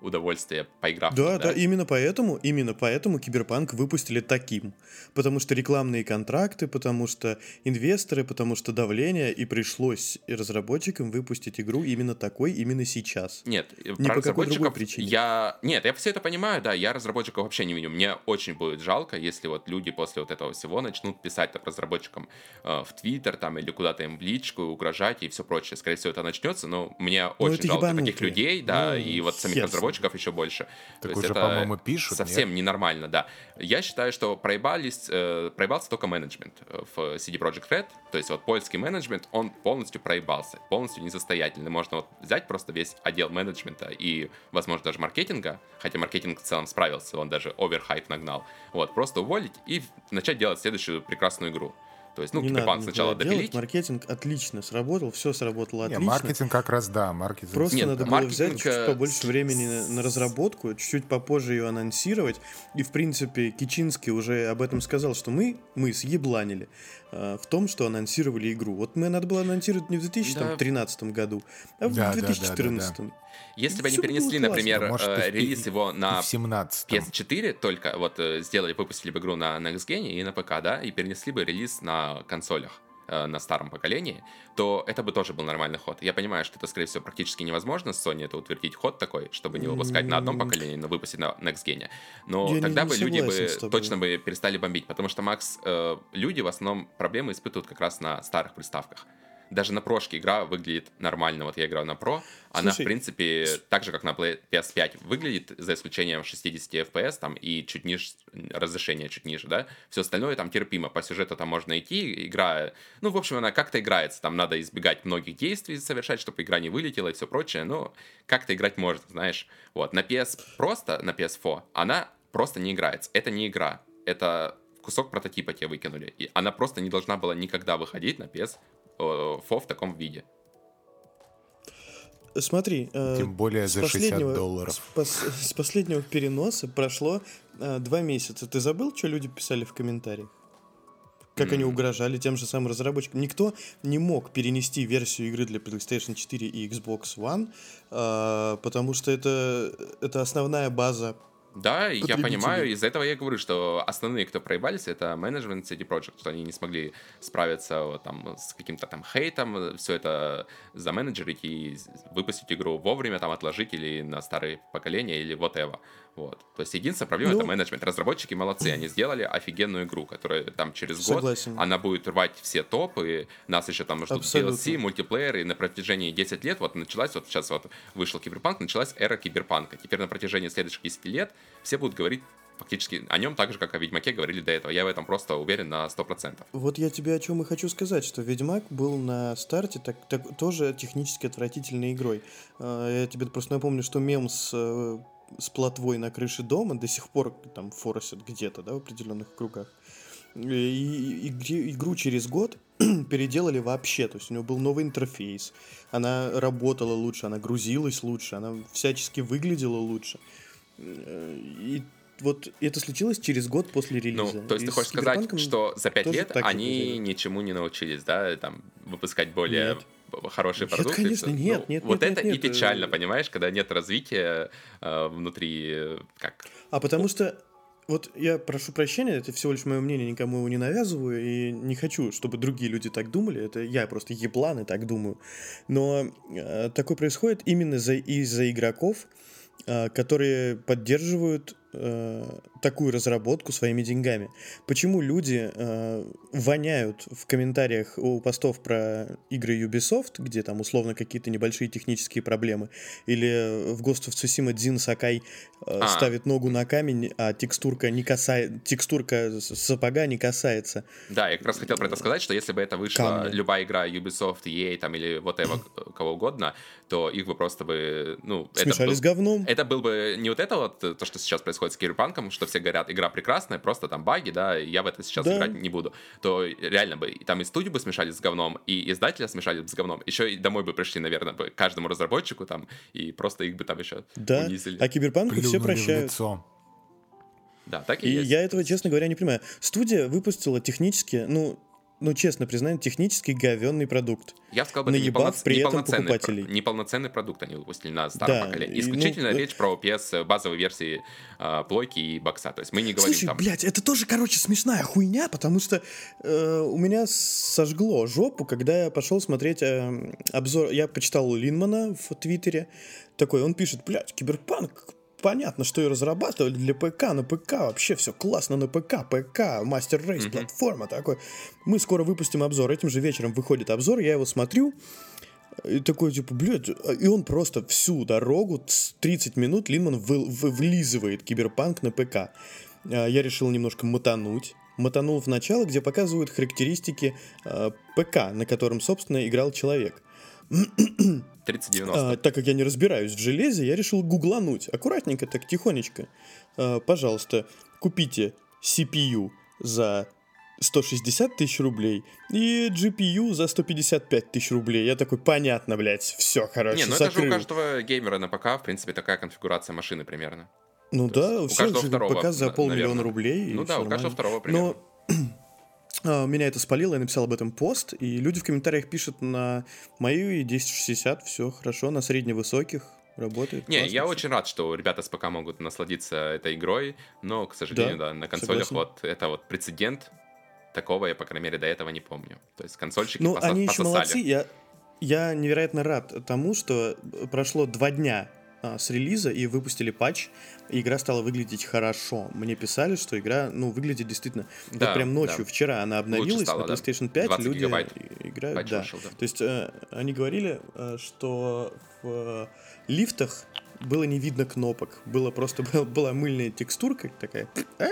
удовольствие, поиграв. Да, да, именно поэтому, именно поэтому Киберпанк выпустили таким. Потому что рекламные контракты, потому что инвесторы, потому что давление, и пришлось разработчикам выпустить игру именно такой, именно сейчас. Нет, не по какой другой причине. Я... Нет, я все это понимаю, да, я разработчиков вообще не виню. Мне очень будет жалко, если вот люди после вот этого всего начнут писать так, разработчикам э, в Твиттер там или куда-то им в личку, угрожать и все прочее. Скорее всего, это начнется, но мне ну, очень жалко ебанутые. таких людей, да, ну, и вот самих разработчиков разработчиков еще больше. Так То уже, по-моему, пишут. Совсем нет? ненормально, да. Я считаю, что проебались, э, проебался только менеджмент э, в CD Projekt Red. То есть вот польский менеджмент, он полностью проебался, полностью несостоятельный. Можно вот взять просто весь отдел менеджмента и, возможно, даже маркетинга, хотя маркетинг в целом справился, он даже оверхайп нагнал. Вот, просто уволить и начать делать следующую прекрасную игру. То есть, ну, не Киберпанк сначала допилить. Маркетинг отлично сработал, все сработало отлично. Не, маркетинг как раз, да, маркетинг. Просто Нет, надо было взять чуть э, побольше времени на, на разработку, чуть-чуть попозже ее анонсировать. И, в принципе, Кичинский уже об этом сказал, что мы, мы съебланили э, в том, что анонсировали игру. Вот мы надо было анонсировать не в 2013 да. году, а в да, 2014. Да, да, да, да. Если бы они перенесли, например, Может, э, релиз его на 17 PS4, только вот э, сделали, выпустили бы игру на Next Gen и на ПК, да, и перенесли бы релиз на консолях. э, на старом поколении, то это бы тоже был нормальный ход. Я понимаю, что это, скорее всего, практически невозможно с Sony это утвердить ход такой, чтобы не выпускать на одном поколении, но выпустить на Next Gen. Но Я тогда не, бы люди бы точно бы перестали бомбить, потому что, Макс, э, люди в основном проблемы испытывают как раз на старых приставках даже на прошке игра выглядит нормально. Вот я играю на про, она, в принципе, так же, как на PS5 выглядит, за исключением 60 FPS там и чуть ниже, разрешение чуть ниже, да. Все остальное там терпимо, по сюжету там можно идти, игра, ну, в общем, она как-то играется, там надо избегать многих действий совершать, чтобы игра не вылетела и все прочее, но как-то играть можно, знаешь. Вот, на PS просто, на PS4, она просто не играется. Это не игра, это кусок прототипа тебе выкинули. И она просто не должна была никогда выходить на PS фо в таком виде. Смотри, э, тем более за 60 долларов. С, пос, с последнего переноса прошло э, два месяца. Ты забыл, что люди писали в комментариях? Как mm. они угрожали тем же самым разработчикам. Никто не мог перенести версию игры для PlayStation 4 и Xbox One, э, потому что это, это основная база да, я понимаю, из-за этого я говорю, что основные, кто проебались, это менеджмент CD Projekt, что они не смогли справиться вот, там, с каким-то там хейтом, все это заменеджерить и выпустить игру вовремя, там, отложить или на старые поколения, или whatever. Вот. То есть единственная проблема ну, это менеджмент. Разработчики молодцы, они сделали офигенную игру, которая там через согласен. год, она будет рвать все топы, нас еще там ждут Абсолютно. DLC, мультиплеер, и на протяжении 10 лет вот началась, вот сейчас вот вышел Киберпанк, началась эра Киберпанка. Теперь на протяжении следующих 10 лет все будут говорить фактически о нем так же, как о Ведьмаке говорили до этого. Я в этом просто уверен на 100%. Вот я тебе о чем и хочу сказать, что Ведьмак был на старте так, так, тоже технически отвратительной игрой. А, я тебе просто напомню, что мем с э, с плотвой на крыше дома до сих пор там форсят где-то, да, в определенных кругах. И, и игру через год переделали вообще, то есть у него был новый интерфейс, она работала лучше, она грузилась лучше, она всячески выглядела лучше. И вот это случилось через год после релиза. Ну, то есть и ты хочешь сказать, что за пять лет они ничему не научились, да, там, выпускать более Нет хорошие нет, продукты. конечно, нет, ну, нет. Вот нет, это нет, и печально, понимаешь, когда нет развития э, внутри, как... А потому что вот я прошу прощения, это всего лишь мое мнение, никому его не навязываю, и не хочу, чтобы другие люди так думали, это я просто еблан и так думаю. Но э, такое происходит именно за, из-за игроков, э, которые поддерживают э, такую разработку своими деньгами. Почему люди э, воняют в комментариях у постов про игры Ubisoft, где там условно какие-то небольшие технические проблемы, или в Ghost of Tsushima Дзин Сакай э, а. ставит ногу на камень, а текстурка не касается, текстурка сапога не касается. Да, я как раз хотел про это сказать, что если бы это вышла Камня. любая игра Ubisoft, EA там или whatever, кого угодно, то их бы просто бы, ну... Смешали это был, с говном. Это был бы не вот это вот, то, что сейчас происходит с Киберпанком, что все говорят, игра прекрасная, просто там баги, да, я в это сейчас да. играть не буду, то реально бы, там и студию бы смешали с говном, и издателя смешали бы с говном, еще и домой бы пришли, наверное, бы каждому разработчику там, и просто их бы там еще да. унизили. А Киберпанку все прощают. Да, так и, и есть. я этого, честно говоря, не понимаю. Студия выпустила технически, ну, ну, честно признаем, технически говенный продукт. Я сказал бы, наебав при этом покупателей. Про, неполноценный продукт они выпустили на старом да, поколении. Исключительно ну, речь про PS базовой версии э, плойки и бокса. То есть мы не говорим Слушай, там... блядь, это тоже, короче, смешная хуйня, потому что э, у меня сожгло жопу, когда я пошел смотреть э, обзор. Я почитал Линмана в Твиттере. Такой, он пишет, блядь, киберпанк понятно, что ее разрабатывали для ПК, на ПК вообще все классно на ПК, ПК, master race, платформа такой. Мы скоро выпустим обзор, этим же вечером выходит обзор, я его смотрю, и такой, типа, блядь, и он просто всю дорогу, 30 минут Линман вы, вы, вылизывает киберпанк на ПК. А, я решил немножко мотануть. Мотанул в начало, где показывают характеристики э, ПК, на котором, собственно, играл человек. 3090. А, так как я не разбираюсь в железе, я решил гуглануть. Аккуратненько, так тихонечко. А, пожалуйста, купите CPU за 160 тысяч рублей и GPU за 155 тысяч рублей. Я такой, понятно, блядь, все, короче, Не, ну закрыл. это же у каждого геймера на ПК, в принципе, такая конфигурация машины примерно. Ну То да, у всех же второго, ПК за полмиллиона рублей. Ну да, у каждого второго примерно. Но меня это спалило, я написал об этом пост, и люди в комментариях пишут на мою и 1060, все хорошо, на средневысоких работает. Не, я все. очень рад, что ребята с ПК могут насладиться этой игрой, но, к сожалению, да, да на консолях согласен. вот это вот прецедент такого я, по крайней мере, до этого не помню. То есть консольщики Ну, посо- они еще пососали. молодцы. Я, я невероятно рад тому, что прошло два дня а, с релиза и выпустили патч, и игра стала выглядеть хорошо. Мне писали, что игра, ну, выглядит действительно... Да, вот прям ночью, да. вчера она обновилась стало, на да. PlayStation 5, 20 люди гигабайт играют, да. вышел, да. То есть э, они говорили, э, что в э, лифтах было не видно кнопок, было просто была, мыльная текстурка такая, а,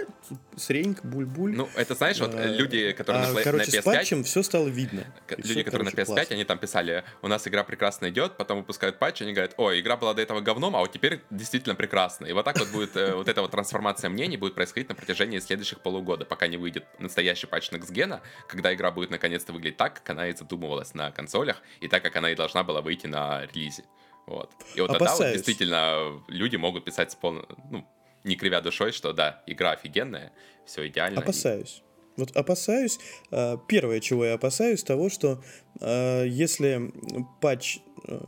сренька, буль-буль. Ну, это знаешь, вот Э, люди, которые а, на, короче, на с PS5, патчем все стало видно. люди, всё, которые на короче, PS5, классно. они там писали, у нас игра прекрасно идет, потом выпускают патч, они говорят, ой, игра была до этого говном, а вот теперь действительно прекрасно. И вот так вот будет, э, вот эта вот трансформация мнений будет происходить на протяжении следующих полугода, пока не выйдет настоящий патч Next Gen, когда игра будет наконец-то выглядеть так, как она и задумывалась на консолях, и так, как она и должна была выйти на релизе. Вот. И вот тогда вот Опасаюсь. действительно люди могут писать с полно- ну, не кривя душой, что да, игра офигенная, все идеально. Опасаюсь. Вот опасаюсь. а, Первое, чего я опасаюсь, того, что а, если патч, э,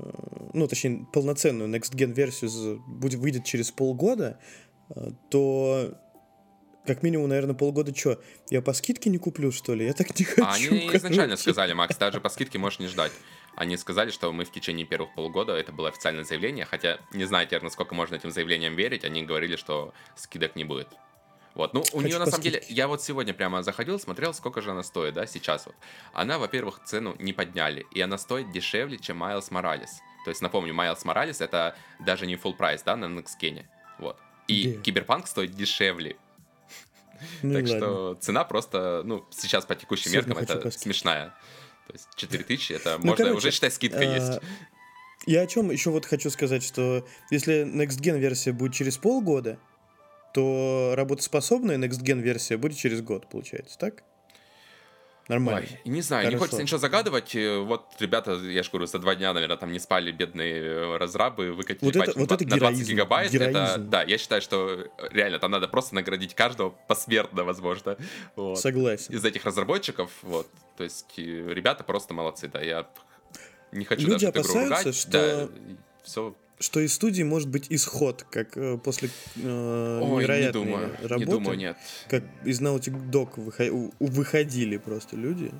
ну, точнее, полноценную Next Gen версию будет, выйдет через полгода, то как минимум, наверное, полгода что, я по скидке не куплю, что ли? Я так не хочу. А они изначально сказали, Макс, даже по скидке можешь не ждать. Они сказали, что мы в течение первых полугода, это было официальное заявление, хотя не знаю теперь, насколько можно этим заявлениям верить, они говорили, что скидок не будет. Вот, ну, у Хочу нее на самом деле, я вот сегодня прямо заходил, смотрел, сколько же она стоит, да, сейчас вот. Она, во-первых, цену не подняли, и она стоит дешевле, чем Miles Morales. То есть, напомню, Miles Morales это даже не full прайс, да, на Nextgen. Вот. И Где? Киберпанк стоит дешевле. Ну, так ладно. что цена просто, ну, сейчас по текущим Сегодня меркам это скидке. смешная. То есть 4000 это Ну, можно короче, уже считать скидка а, есть. Я о чем еще вот хочу сказать, что если Next Gen версия будет через полгода, то работоспособная Next Gen версия будет через год, получается, так? Нормально. Ой, не знаю, не Хорошо. хочется ничего загадывать. Э, Вот ребята, я же говорю, за два дня, наверное, там не спали бедные э, разрабы, выкатили Вот это- патч вот на это на 20 героизм, гигабайт. Это, героизм. да, я считаю, что э, реально там надо просто наградить каждого посмертно, возможно. Вот. Согласен. Из этих разработчиков, вот. То есть ребята просто молодцы, да. Я не хочу Люди даже эту игру опасаются, ругать. что- Да, все Что из студии может быть исход, как э, после э, Ой, не невероятной думаю, работы, не думаю, нет. как из Naughty Dog выхо- у- выходили просто люди.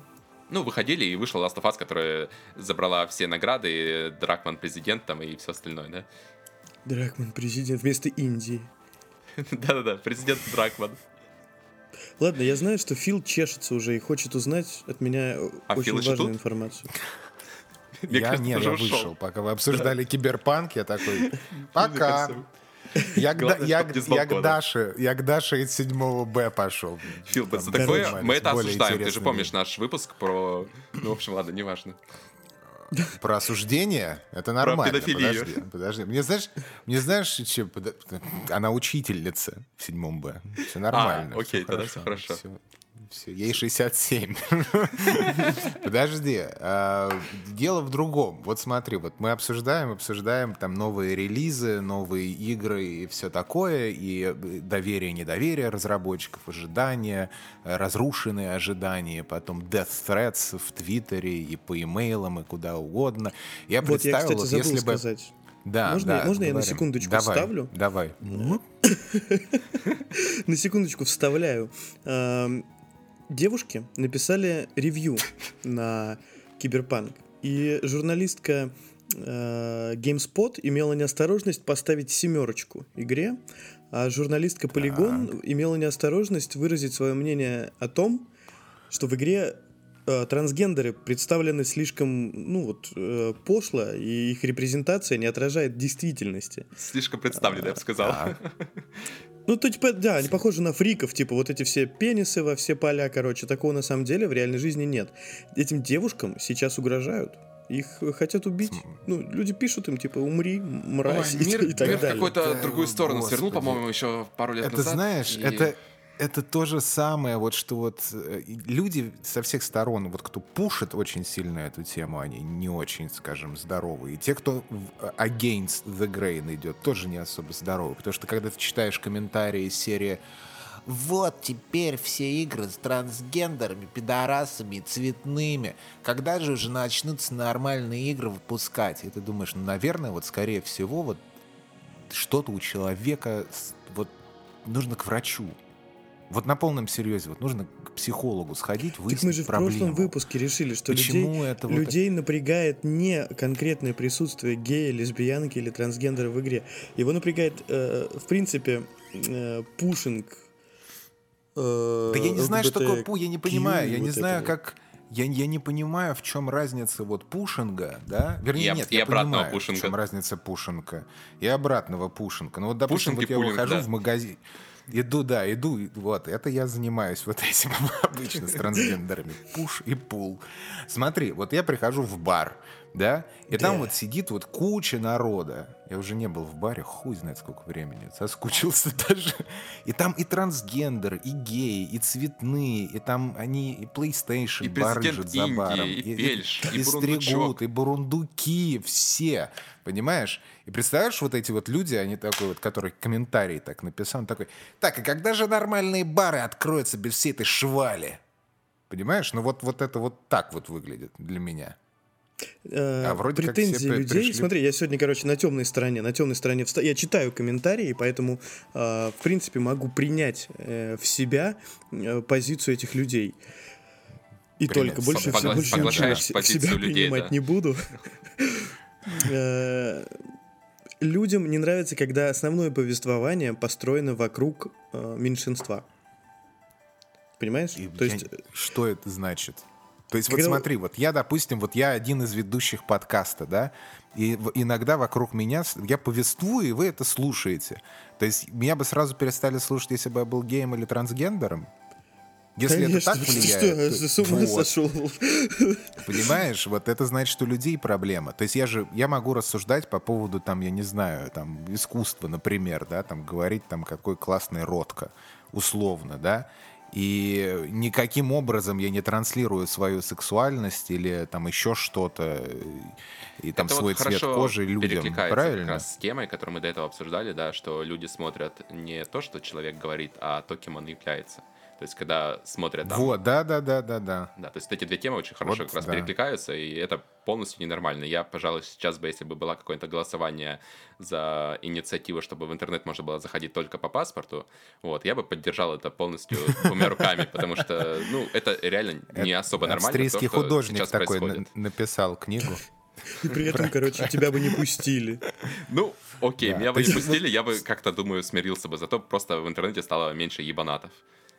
Ну, выходили, и вышла Last of Us, которая забрала все награды, и Дракман президент там и все остальное, да? Дракман президент вместо Индии. Да-да-да, президент Дракман. Ладно, я знаю, что Фил чешется уже и хочет узнать от меня А очень Фил важную информацию. Мне я кажется, нет, я ушел. вышел. Пока вы обсуждали киберпанк, я такой, пока. Я к, Главное, я, я к. Даше, я к Даше из 7 Б пошел. Фил, Там за такое мы это осуждаем. Ты же помнишь наш выпуск про... Ну, в общем, ладно, неважно. Про осуждение? Это нормально. педофилию. Подожди, подожди. Мне знаешь, мне знаешь, че, она учительница в 7 Б. Все нормально. А, окей, всё тогда всё хорошо. Всё- всё. Ей 67. Подожди. а, Дело в другом. Вот смотри, вот мы обсуждаем, обсуждаем там новые релизы, новые игры и все такое, и доверие, недоверие разработчиков, ожидания, э, разрушенные ожидания, потом death threats в Твиттере и по имейлам и куда угодно. Я Вот я, представил, кстати, вот забыл если бы... Да, Можно- да, можно я на секундочку давай, вставлю? Давай. На секундочку вставляю. Девушки написали ревью на Киберпанк. И журналистка э, GameSpot имела неосторожность поставить семерочку игре, а журналистка Polygon имела неосторожность выразить свое мнение о том, что в игре э, трансгендеры представлены слишком, ну вот, э, пошло, и их репрезентация не отражает действительности. Слишком представлено, я бы сказал. Так. Ну, то, типа, да, они похожи на фриков, типа, вот эти все пенисы во все поля, короче. Такого на самом деле в реальной жизни нет. Этим девушкам сейчас угрожают. Их хотят убить. Ну, люди пишут им, типа, умри, мразь, Ой, и, мир и так мир в далее. какую-то Да, другую сторону господи. свернул, по-моему, еще пару лет Это назад. знаешь, и- это, это то же самое, вот что вот э, люди со всех сторон, вот кто пушит очень сильно эту тему, они не очень, скажем, здоровые. И те, кто э, against the grain идет, тоже не особо здоровы. Потому что когда ты читаешь комментарии серии вот теперь все игры с трансгендерами, пидорасами, цветными. Когда же уже начнутся нормальные игры выпускать? И ты думаешь, ну, наверное, вот скорее всего, вот что-то у человека вот нужно к врачу. Вот на полном серьезе, вот нужно к психологу сходить, выяснить Так мы же в проблему. прошлом выпуске решили, что Почему людей, это вот людей напрягает не конкретное присутствие гея, лесбиянки или трансгендера в игре. Его напрягает, э, в принципе, э, пушинг. э, Да я не знаю, что такое пу, я не понимаю, я вот не знаю, как... Я, я не понимаю, в чем разница вот пушинга, да? Вернее, об- нет, я обратного понимаю, пушинга. в чем разница пушинга и обратного пушинга. Ну вот, допустим, Пушинг вот я пулинг, выхожу да. в магазин, иду, да, иду, вот, это я занимаюсь вот этим обычно с трансгендерами. Пуш и пул. Смотри, вот я прихожу в бар, да, и там Да. вот сидит вот куча народа. Я уже не был в баре, хуй знает сколько времени, соскучился даже. И там и трансгендер, и геи, и цветные, и там они и PlayStation И барыжат за Индии, баром. и Пельш, и и Бурундучок. стригут, и бурундуки, все, понимаешь? И представляешь, вот эти вот люди, они такой вот, который комментарий так написал, он такой, так, и когда же нормальные бары откроются без всей этой швали? Понимаешь? Ну вот, вот это вот так вот выглядит для меня. Э, А вроде как претензии при- людей. пришли- Смотри, я сегодня, короче, на темной стороне, на темной стороне вста- я читаю комментарии, поэтому, э, в принципе, могу принять э, в себя э, позицию этих людей. И Принять. только больше, всего- больше ничего себя людей, принимать да. не буду. Э, Людям не нравится, когда основное повествование построено вокруг э, меньшинства. Понимаешь? И То есть что это значит? То есть Когда- вот смотри, вот я, допустим, вот я один из ведущих подкаста, да, и иногда вокруг меня я повествую, и вы это слушаете. То есть меня бы сразу перестали слушать, если бы я был геем или трансгендером. Если Конечно, это так ты влияет, что, то- с ума вот. сошел? Понимаешь, вот это значит, что у людей проблема. То есть я же, я могу рассуждать по поводу, там, я не знаю, там, искусства, например, да, там, говорить, там, какой классный ротко, условно, да, и никаким образом я не транслирую свою сексуальность или там еще что-то, и там Это свой вот цвет кожи людям, правильно? как раз с темой, которую мы до этого обсуждали, да, что люди смотрят не то, что человек говорит, а то, кем он является. То есть, когда смотрят там... Вот, да, да, да, да, да. Да, то есть эти две темы очень хорошо Вот, как раз да. перекликаются, и это полностью ненормально. Я, пожалуй, сейчас бы, если бы было какое-то голосование за инициативу, чтобы в интернет можно было заходить только по паспорту, вот, я бы поддержал это полностью двумя руками, потому что, ну, это реально не особо нормально. Австрийский художник такой написал книгу. И при этом, короче, тебя бы не пустили. Ну, окей, меня бы не есть- пустили, я бы как-то, думаю, смирился бы. Зато просто в интернете стало меньше ебанатов.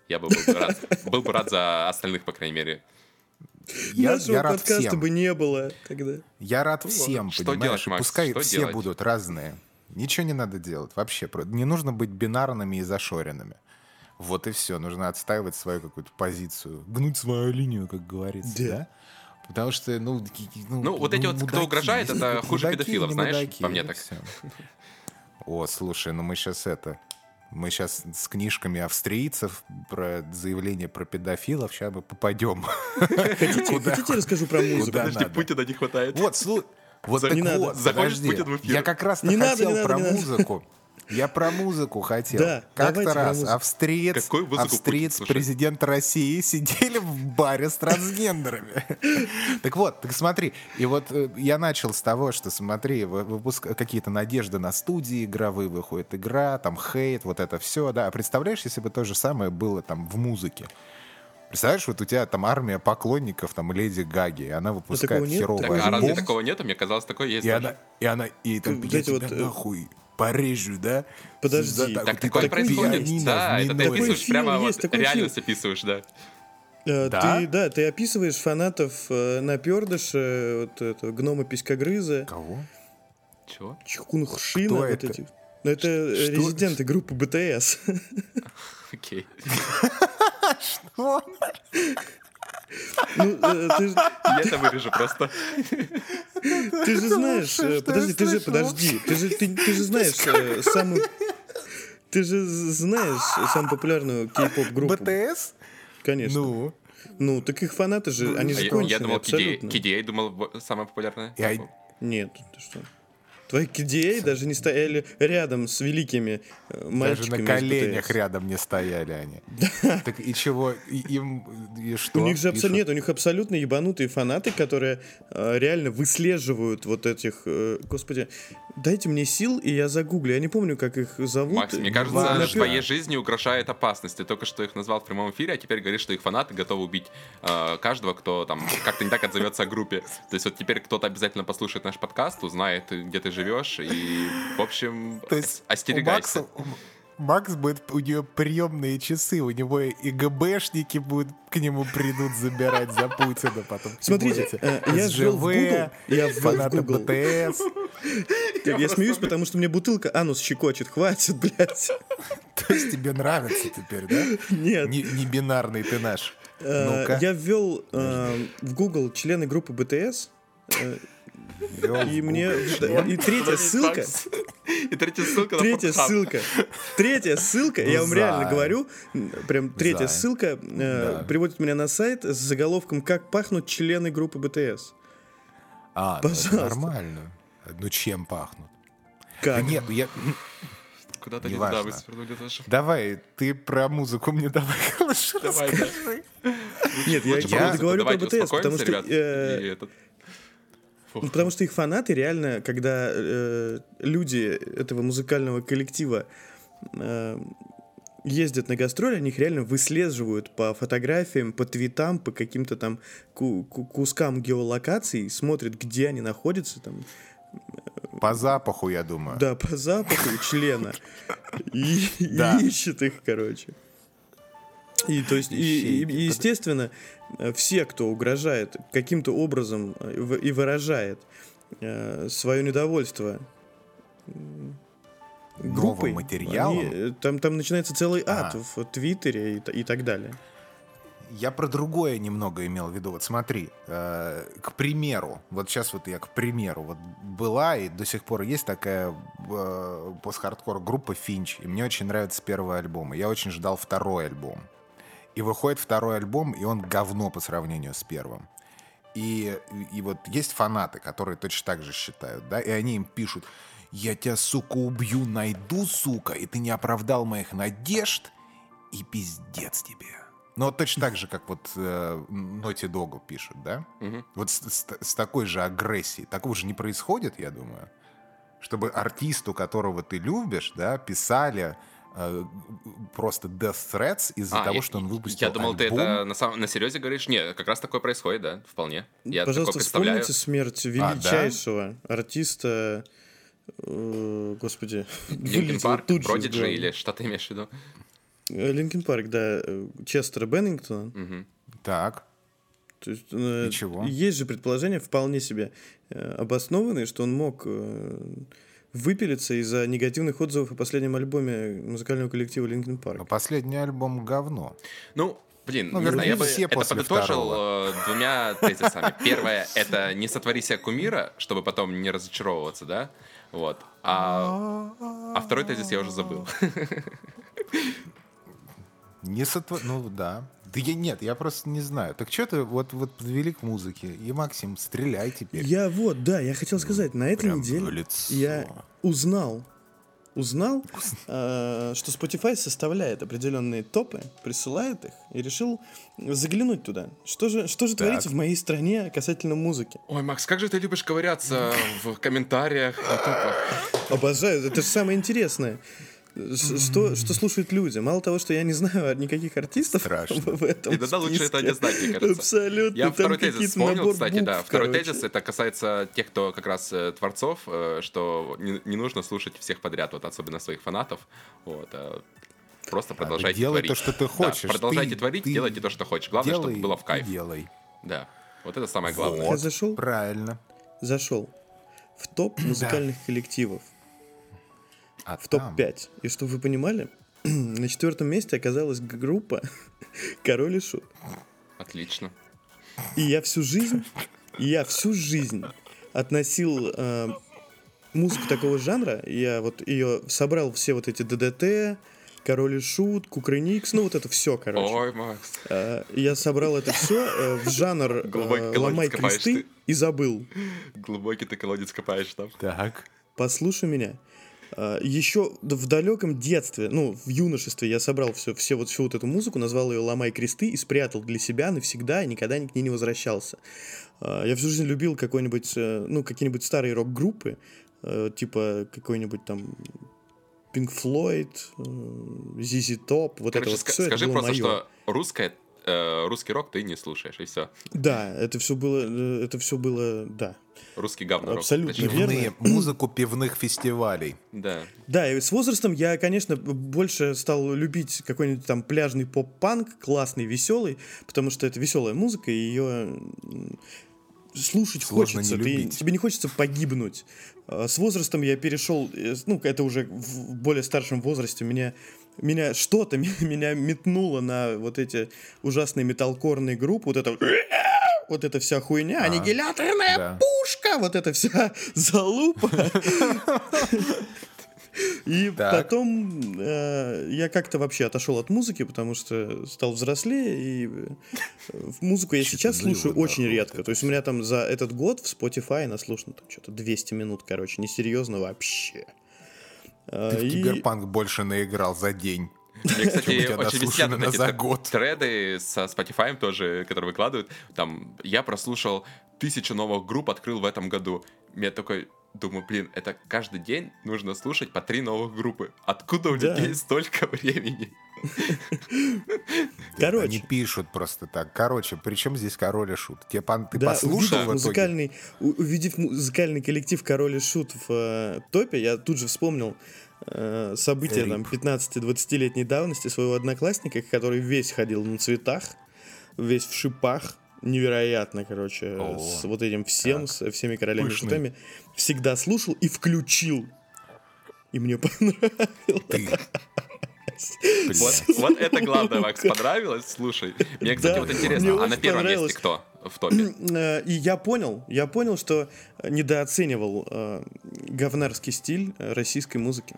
Я бы был бы рад, был бы рад за остальных, по крайней мере. Я, Нашего я рад подкаста всем. бы не было тогда. Я рад всем, что понимаешь? делать, Макс, Пускай что все делать? будут разные. Ничего не надо делать вообще. Не нужно быть бинарными и зашоренными. Вот и все. Нужно отстаивать свою какую-то позицию. Гнуть свою линию, как говорится, Да. да? Потому что, ну... ки- Ну, вот эти вот, кто мудаки. угрожает, это хуже мудаки педофилов, знаешь, мудаки, по мне так. всё. О, слушай, ну мы сейчас это... Мы сейчас с книжками австрийцев про заявление про педофилов сейчас мы попадем. Хотите, расскажу про музыку? Подожди? Путина не хватает. Вот, слу... вот так не надо. вот, подожди. Я как раз Не хотел про музыку. Я про музыку хотел. Да, Как-то раз австриец, австриец президент России сидели в баре с трансгендерами. Так вот, так смотри, и вот э, я начал с того, что смотри, вы- выпуск- какие-то надежды на студии игровые, выходит игра, там хейт, вот это все, да. А представляешь, если бы то же самое было там в музыке? Представляешь, вот у тебя там армия поклонников, там Леди Гаги, и она выпускает нет? херовый Так, а Альбом? разве альбом. такого нет? Мне казалось, такое есть. И даже. она, и она, и там, Вот я тебя вот, э, нахуй порежу, да? Подожди. За- Так ты такое как происходит. пианино Да, это ты описываешь прямо вот такой реальность фильм. описываешь, да. Э, Да? Ты, да, ты описываешь фанатов э, напердыша, вот этого гнома писькогрыза, Кого? Чего? Чхунхшина, вот это? этих. Ну, это Что? резиденты группы БТС. Окей. Ну, э, ты Я это вырежу просто. ты же знаешь, э, подожди, я ты же, подожди, ты же, ты, ты же знаешь э, самую... Ты же знаешь самую популярную кей-поп-группу. БТС? Конечно. Ну. Ну, так их фанаты же, они А же я, я конченые думал, KDA. абсолютно. KDA думал, в- самая популярная. Я- Нет, ты что? Твои KDA даже не стояли рядом с великими э, Даже мальчиками на из коленях рядом не стояли они. Так и чего? И им... И что? У них же абсолютно, нет, у них абсолютно ебанутые фанаты, которые э, реально выслеживают вот этих, э, господи, дайте мне сил, и я загуглю. Я не помню, как их зовут. Макс, мне кажется, Важно. в твоей жизни угрожает опасность. Ты только что их назвал в прямом эфире, а теперь говоришь, что их фанаты готовы убить э, каждого, кто там как-то не так отзовется о группе. То есть вот теперь кто-то обязательно послушает наш подкаст, узнает, где ты живешь, и, в общем, То есть у остерегайся. Макса- Макс будет, у нее приемные часы, у него и ГБшники будут к нему придут забирать за Путина потом. Смотрите, э, я ввел в Google, я фанаты. БТС. Я, смеюсь, потому что мне бутылка анус щекочет. Хватит, блядь. То есть тебе нравится теперь, да? Нет. Не, бинарный ты наш. Э. Я ввел э, в Google члены группы БТС. И мне... И третья ссылка... И третья ссылка на Третья ссылка. Третья ссылка, я вам реально говорю, прям третья ссылка э, Да. приводит меня на сайт с заголовком «Как пахнут члены группы БТС». А, ну нормально. Ну чем пахнут? Как? Да нет, я... Куда-то не туда вы свернули тоже. Давай, ты про музыку мне давай лучше Давай, да. расскажи. Нет, я, Лучше я говорю про БТС, потому что... ребят, э, Фух. Ну, Потому что их фанаты реально, когда э, люди этого музыкального коллектива э, ездят на гастроли, они их реально выслеживают по фотографиям, по твитам, по каким-то там ку- ку- кускам геолокаций, смотрят, где они находятся, там, По запаху, я думаю. да, по запаху члена, и, ищет их, короче. И то есть, и, и- естественно, э, все, кто угрожает каким-то образом э, и выражает свое недовольство группой, материалом? они, э, там, там начинается целый ад А. в Твиттере и, и так далее. Я про другое немного имел в виду. Вот смотри, э, к примеру, вот сейчас вот я к примеру, вот была и до сих пор есть такая э, пост-хардкор группа Финч, и мне очень нравится первый альбом, и я очень ждал второй альбом. И выходит второй альбом, и он говно по сравнению с первым. И, и вот есть фанаты, которые точно так же считают, да, и они им пишут, я тебя, сука, убью, найду, сука, и ты не оправдал моих надежд, и пиздец тебе. Ну, вот точно так же, как вот э, Naughty Dog пишут, да? Мгм. Вот с, с- с такой же агрессией. Такого же не происходит, я думаю. Чтобы артисту, которого ты любишь, да, писали просто death threats из-за А, того, я- что он выпустил Я думал, ты альбом. это на, самом, на серьезе говоришь. Не, как раз такое происходит, да, вполне. Я Пожалуйста, такое представляю. вспомните смерть да? величайшего артиста, э, господи, Linkin Park, тут Продиджи или что ты имеешь в виду? Linkin Park, да, э, Честера Беннингтона. Мгм. Так, То есть, э, И чего? Есть же предположения вполне себе э, обоснованные, что он мог э, выпилиться из-за негативных отзывов о последнем альбоме музыкального коллектива Линкен но Парк. последний альбом говно. Ну, блин, Ну, не знаю, я бы это после подытожил э, двумя тезисами. Первое — это не сотвори себе кумира, чтобы потом не разочаровываться, да? Вот. А, а второй тезис я уже забыл. Не сотво... Ну, да. Да я нет, я просто не знаю. Так что ты вот, вот подвели к музыке. И, Максим, стреляй теперь. Я вот, да, я хотел сказать, на этой неделе лицо. я узнал, узнал, э, что Spotify составляет определенные топы, присылает их, и решил заглянуть туда. Что же, что же Так. творится в моей стране касательно музыки? Ой, Макс, как же ты любишь ковыряться в комментариях на топах. Обожаю, это же самое интересное. Что, что слушают люди? Мало того, что я не знаю никаких артистов Страшно. в этом Иногда лучше это не знать, мне кажется. Абсолютно. Я там второй тезис вспомнил, набор кстати, да. букв, Второй короче. тезис это касается тех, кто как раз э, творцов, э, что не, не нужно слушать всех подряд, вот особенно своих фанатов. Вот, а просто продолжайте делай творить. то, что ты Да, хочешь. продолжайте Ты- творить, ты делайте то, что хочешь. Главное, Делай чтобы было в и кайф. Делай. Да. Вот это самое главное. Я зашел, Правильно. зашел в топ музыкальных коллективов, А в там- топ-5. И чтобы вы понимали, на четвертом месте оказалась группа Король и Шут. Отлично. И я всю жизнь, я всю жизнь относил э, музыку такого жанра, я вот ее собрал все вот эти ДДТ, Король и Шут, Кукрыникс, ну вот это все, короче. Ой, Макс. Э, я собрал это все в жанр э, «Ломай кресты» ты. и забыл. Глубокий ты колодец копаешь там. Так. Послушай меня. Еще в далеком детстве, ну, в юношестве я собрал все, все вот, всю вот эту музыку, назвал ее «Ломай кресты» и спрятал для себя навсегда и никогда ни к ней не возвращался. А, Я всю жизнь любил какой-нибудь, э, ну, какие-нибудь старые рок-группы, э, типа какой-нибудь там Pink Floyd, ZZ Top, вот Короче, это вот все скажи это было просто, моё. что русское, э, русский рок ты не слушаешь, и все. Да, это все было, э, это все было, да. Русский говно Абсолютно точнее. верно. Музыку пивных фестивалей. Да. Да, и с возрастом я, конечно, больше стал любить какой-нибудь там пляжный поп-панк, классный, веселый, потому что это веселая музыка, и ее слушать Сложно хочется. не Ты- любить. тебе не хочется погибнуть. А С возрастом я перешел, э, ну, это уже в более старшем возрасте, меня меня что-то меня метнуло на вот эти ужасные металкорные группы, вот это вот эта вся хуйня, аннигиляторная да. пушка, вот эта вся залупа. И Так. потом э, я как-то вообще отошел от музыки, потому что стал взрослее, и э, музыку я сейчас слушаю очень редко. То есть у меня там за этот год в Spotify наслушано там что-то 200 минут, короче, несерьезно вообще. Ты в и- Киберпанк больше наиграл за день. Мне, кстати, очень висят вот эти год. треды со Spotify тоже, которые выкладывают. Там, я прослушал тысячу новых групп, открыл в этом году. Я такой думаю, блин, это каждый день нужно слушать по три новых группы. Откуда у Да. людей столько времени? Короче, Они пишут просто так. Короче, причем здесь король и шут? Тебе пан- ты Да, послушал увидев музыкальный, увидев музыкальный коллектив Король и Шут в э, топе, я тут же вспомнил э, события Рип. там 15-20-летней давности своего одноклассника, который весь ходил на цветах, весь в шипах, невероятно, короче, О, с вот этим всем, так. со всеми королями Пышный. шутами, всегда слушал и включил. И мне понравилось. Ты. Вот, вот это главное, Макс, понравилось? Слушай, мне, кстати, Да, вот интересно, а на первом месте кто в топе? Э, И я понял, я понял, что недооценивал э, говнарский стиль э, российской музыки.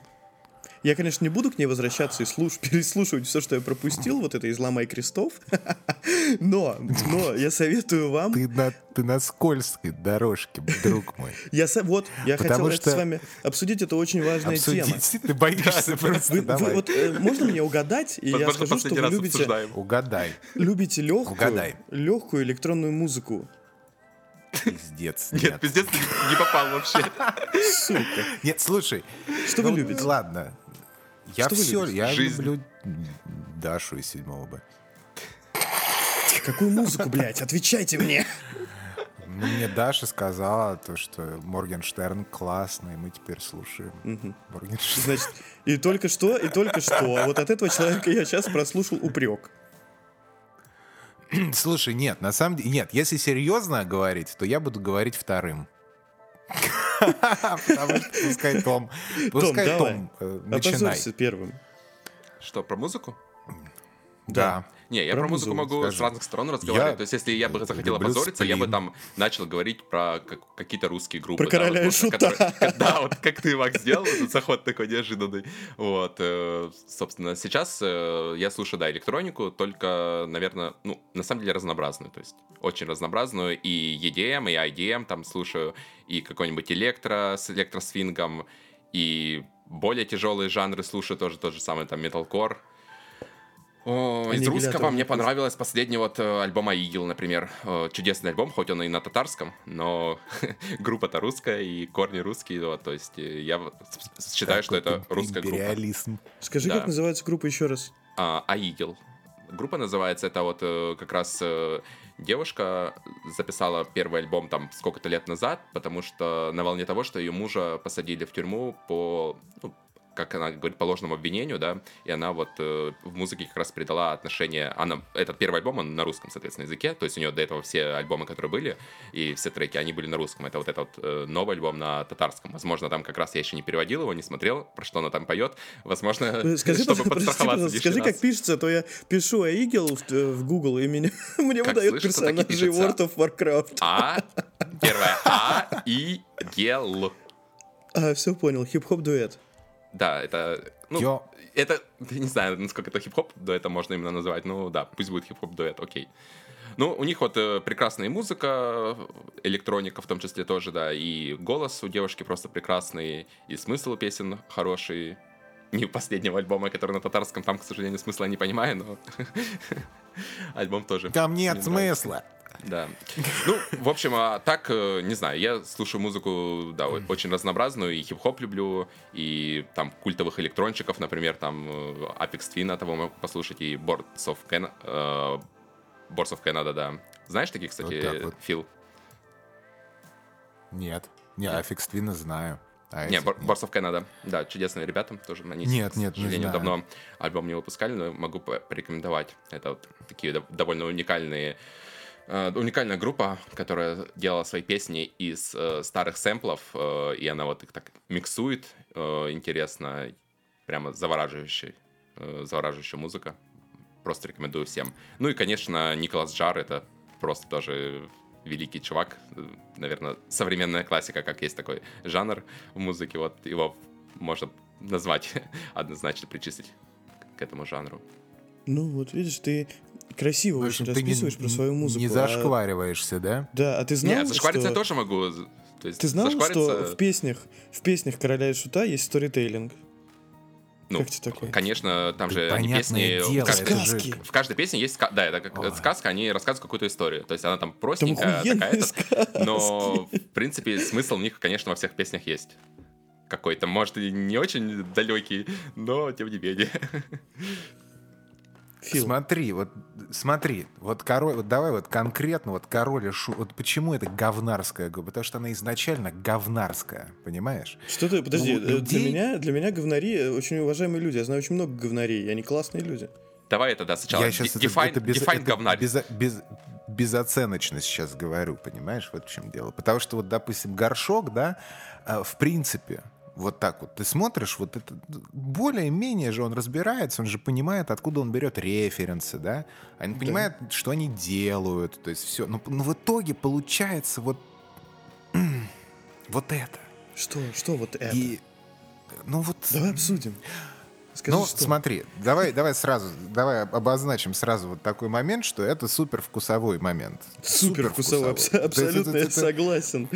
Я, конечно, не буду к ней возвращаться и слуш- переслушивать все, что я пропустил, вот это «Изломай крестов», но, но я советую вам... Ты на, ты на скользкой дорожке, друг мой. Я со- вот, я Потому хотел это что- с вами обсудить, это очень важная тема. Обсудить ты боишься просто. Вы, вы Давай. вот э, можно мне угадать, и я скажу, что вы любите, обсуждаем. Угадай. любите легкую, Угадай. легкую электронную музыку. Пиздец. Нет, Нет, пиздец, не попал вообще. Сука. Нет, слушай. Что вы ну, любите? Ладно. Я Что все, я Жизнь. люблю Дашу из седьмого Б. Какую музыку, блядь? Отвечайте мне. Мне Даша сказала то, что Моргенштерн классный, мы теперь слушаем Моргенштерн. Значит, и только что, и только что. А вот от этого человека я сейчас прослушал упрек. Слушай, нет, на самом деле, нет, если серьезно говорить, то я буду говорить вторым. Потому что пускай Том, пускай давай. Том, э, начинай. Первым. Что, про музыку? Да. Не, я Про про музыку музыку могу скажи. с разных сторон разговаривать. Я То есть, если я бы захотел люблю опозориться, я бы там начал говорить про как- какие-то русские группы. Про да, короля вот шута. которые- Да, вот как ты, Макс, сделал, этот заход такой неожиданный. Вот, э, собственно, сейчас э, я слушаю, да, электронику, только, наверное, ну, на самом деле разнообразную, то есть очень разнообразную, и EDM, и IDM там слушаю, и какой-нибудь электро с электросвингом, и более тяжелые жанры слушаю тоже тот же самый там металкор, о, из русского мне понравилось последний вот э, альбом Аигил, например. Э, Чудесный альбом, хоть он и на татарском, но группа-то русская и корни русские, вот, то есть э, я считаю, что это русская группа. Империализм. Скажи, Да. как называется группа еще раз? А, Аигил. Группа называется, это вот как раз девушка записала первый альбом там сколько-то лет назад, потому что на волне того, что ее мужа посадили в тюрьму по, ну, как она говорит, по ложному обвинению, да, и она вот э, в музыке как раз придала отношение, она, этот первый альбом, он на русском, соответственно, языке, то есть у нее до этого все альбомы, которые были, и все треки, они были на русском, это вот этот э, новый альбом на татарском, возможно, там как раз я еще не переводил его, не смотрел, про что она там поет, возможно, Э, Скажи, чтобы прости, подстраховаться лишний скажи, раз. как пишется, а то я пишу Аигел в, э, в Google, и меня, мне Как выдает слышится, так и персонажей пишется. World of Warcraft. А, первое А и Гел. А, все понял, хип-хоп дуэт. Да, это, ну, Ё. это, я не знаю, насколько это хип-хоп дуэт можно именно называть, ну да, пусть будет хип-хоп дуэт, окей. Ну, у них вот э, прекрасная музыка, электроника в том числе тоже, да, и голос у девушки просто прекрасный, и смысл песен хороший. Не у последнего альбома, который на татарском, там, к сожалению, смысла не понимаю, но альбом тоже. Там нет мне нравится. Да. Ну, в общем, а так, э, не знаю, я слушаю музыку, да, очень разнообразную, и хип-хоп люблю, и там культовых электрончиков, например, там э, Apex Twin того могу послушать, и Boards of, Can... э, Boards of Canada, да. Знаешь таких, кстати, вот вот. Фил? Нет. Не, Apex Twin знаю. А не, Boards of Canada. Да, чудесные ребята. Тоже они, нет, нет, к сожалению, не давно альбом не выпускали, но могу порекомендовать. Это вот такие довольно уникальные Uh, уникальная группа, которая делала свои песни из uh, старых сэмплов, uh, и она вот их так миксует, интересно, прямо завораживающая, завораживающая музыка. Просто рекомендую всем. Ну и, конечно, Николас Джар — это просто тоже великий чувак, наверное, современная классика, как есть такой жанр в музыке, вот его можно назвать, однозначно причислить к этому жанру. Ну, вот видишь, ты красиво очень расписываешь не, про свою музыку. Не а зашквариваешься, а... да? Да, а ты знал, Нет, зашквариться что... я тоже могу. То есть ты знал, что в песнях, в песнях Короля и Шута есть сторитейлинг? Ну, как тебе такое? конечно, там же они песни... Дело, в, каждой, в каждой песне есть... Да, это как Ой. сказка, они рассказывают какую-то историю. То есть она там простенькая такая-то, но, в принципе, смысл у них, конечно, во всех песнях есть. Какой-то, может, и не очень далекий, но тем не менее. Фил. Смотри, вот смотри, вот король, вот давай вот конкретно вот король и шу, вот почему это говнарская группа? Потому что она изначально говнарская, понимаешь? Что ты, подожди, ну, людей... для меня, для меня говнари очень уважаемые люди, я знаю очень много говнарей, они классные люди. Давай это, да, сначала я сейчас define, это, это без, define это говнарь. Без, без, безоценочно сейчас говорю, понимаешь, вот в чем дело. Потому что вот, допустим, горшок, да, э, в принципе, вот так вот. Ты смотришь, вот это более-менее же он разбирается, он же понимает, откуда он берет референсы, да? Он да. понимает, что они делают, то есть все. Но, но в итоге получается вот вот это. Что? Что вот это? И, ну вот... Давай обсудим. Скажи, ну, что? смотри, давай, давай сразу, давай обозначим сразу вот такой момент, что это супер вкусовой момент. Супер вкусовой, абсолютно, я согласен.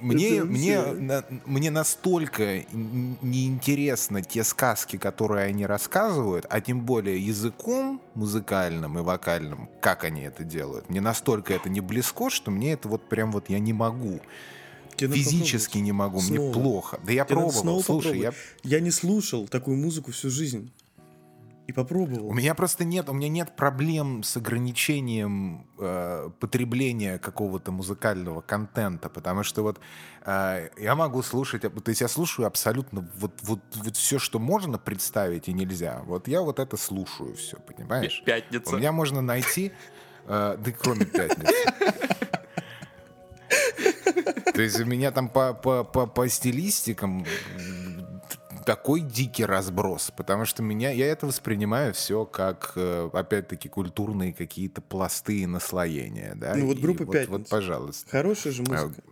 Мне, мне, на, мне настолько неинтересны те сказки, которые они рассказывают, а тем более языком музыкальным и вокальным, как они это делают. Мне настолько это не близко, что мне это вот прям вот я не могу. Тебе Физически не могу, снова. мне плохо. Да я Тебе пробовал, слушай, я... Я не слушал такую музыку всю жизнь. И попробовал. У меня просто нет, у меня нет проблем с ограничением э, потребления какого-то музыкального контента, потому что вот э, я могу слушать, то есть я слушаю абсолютно вот, вот, вот все, что можно представить и нельзя. Вот я вот это слушаю все, понимаешь? Пятница. У меня можно найти, э, да кроме пятницы. То есть у меня там по, по, по, по стилистикам такой дикий разброс, потому что меня, я это воспринимаю все как, э, опять-таки, культурные какие-то пласты и наслоения. Да? Ну вот группа вот, Вот, пожалуйста. Хорошая же музыка.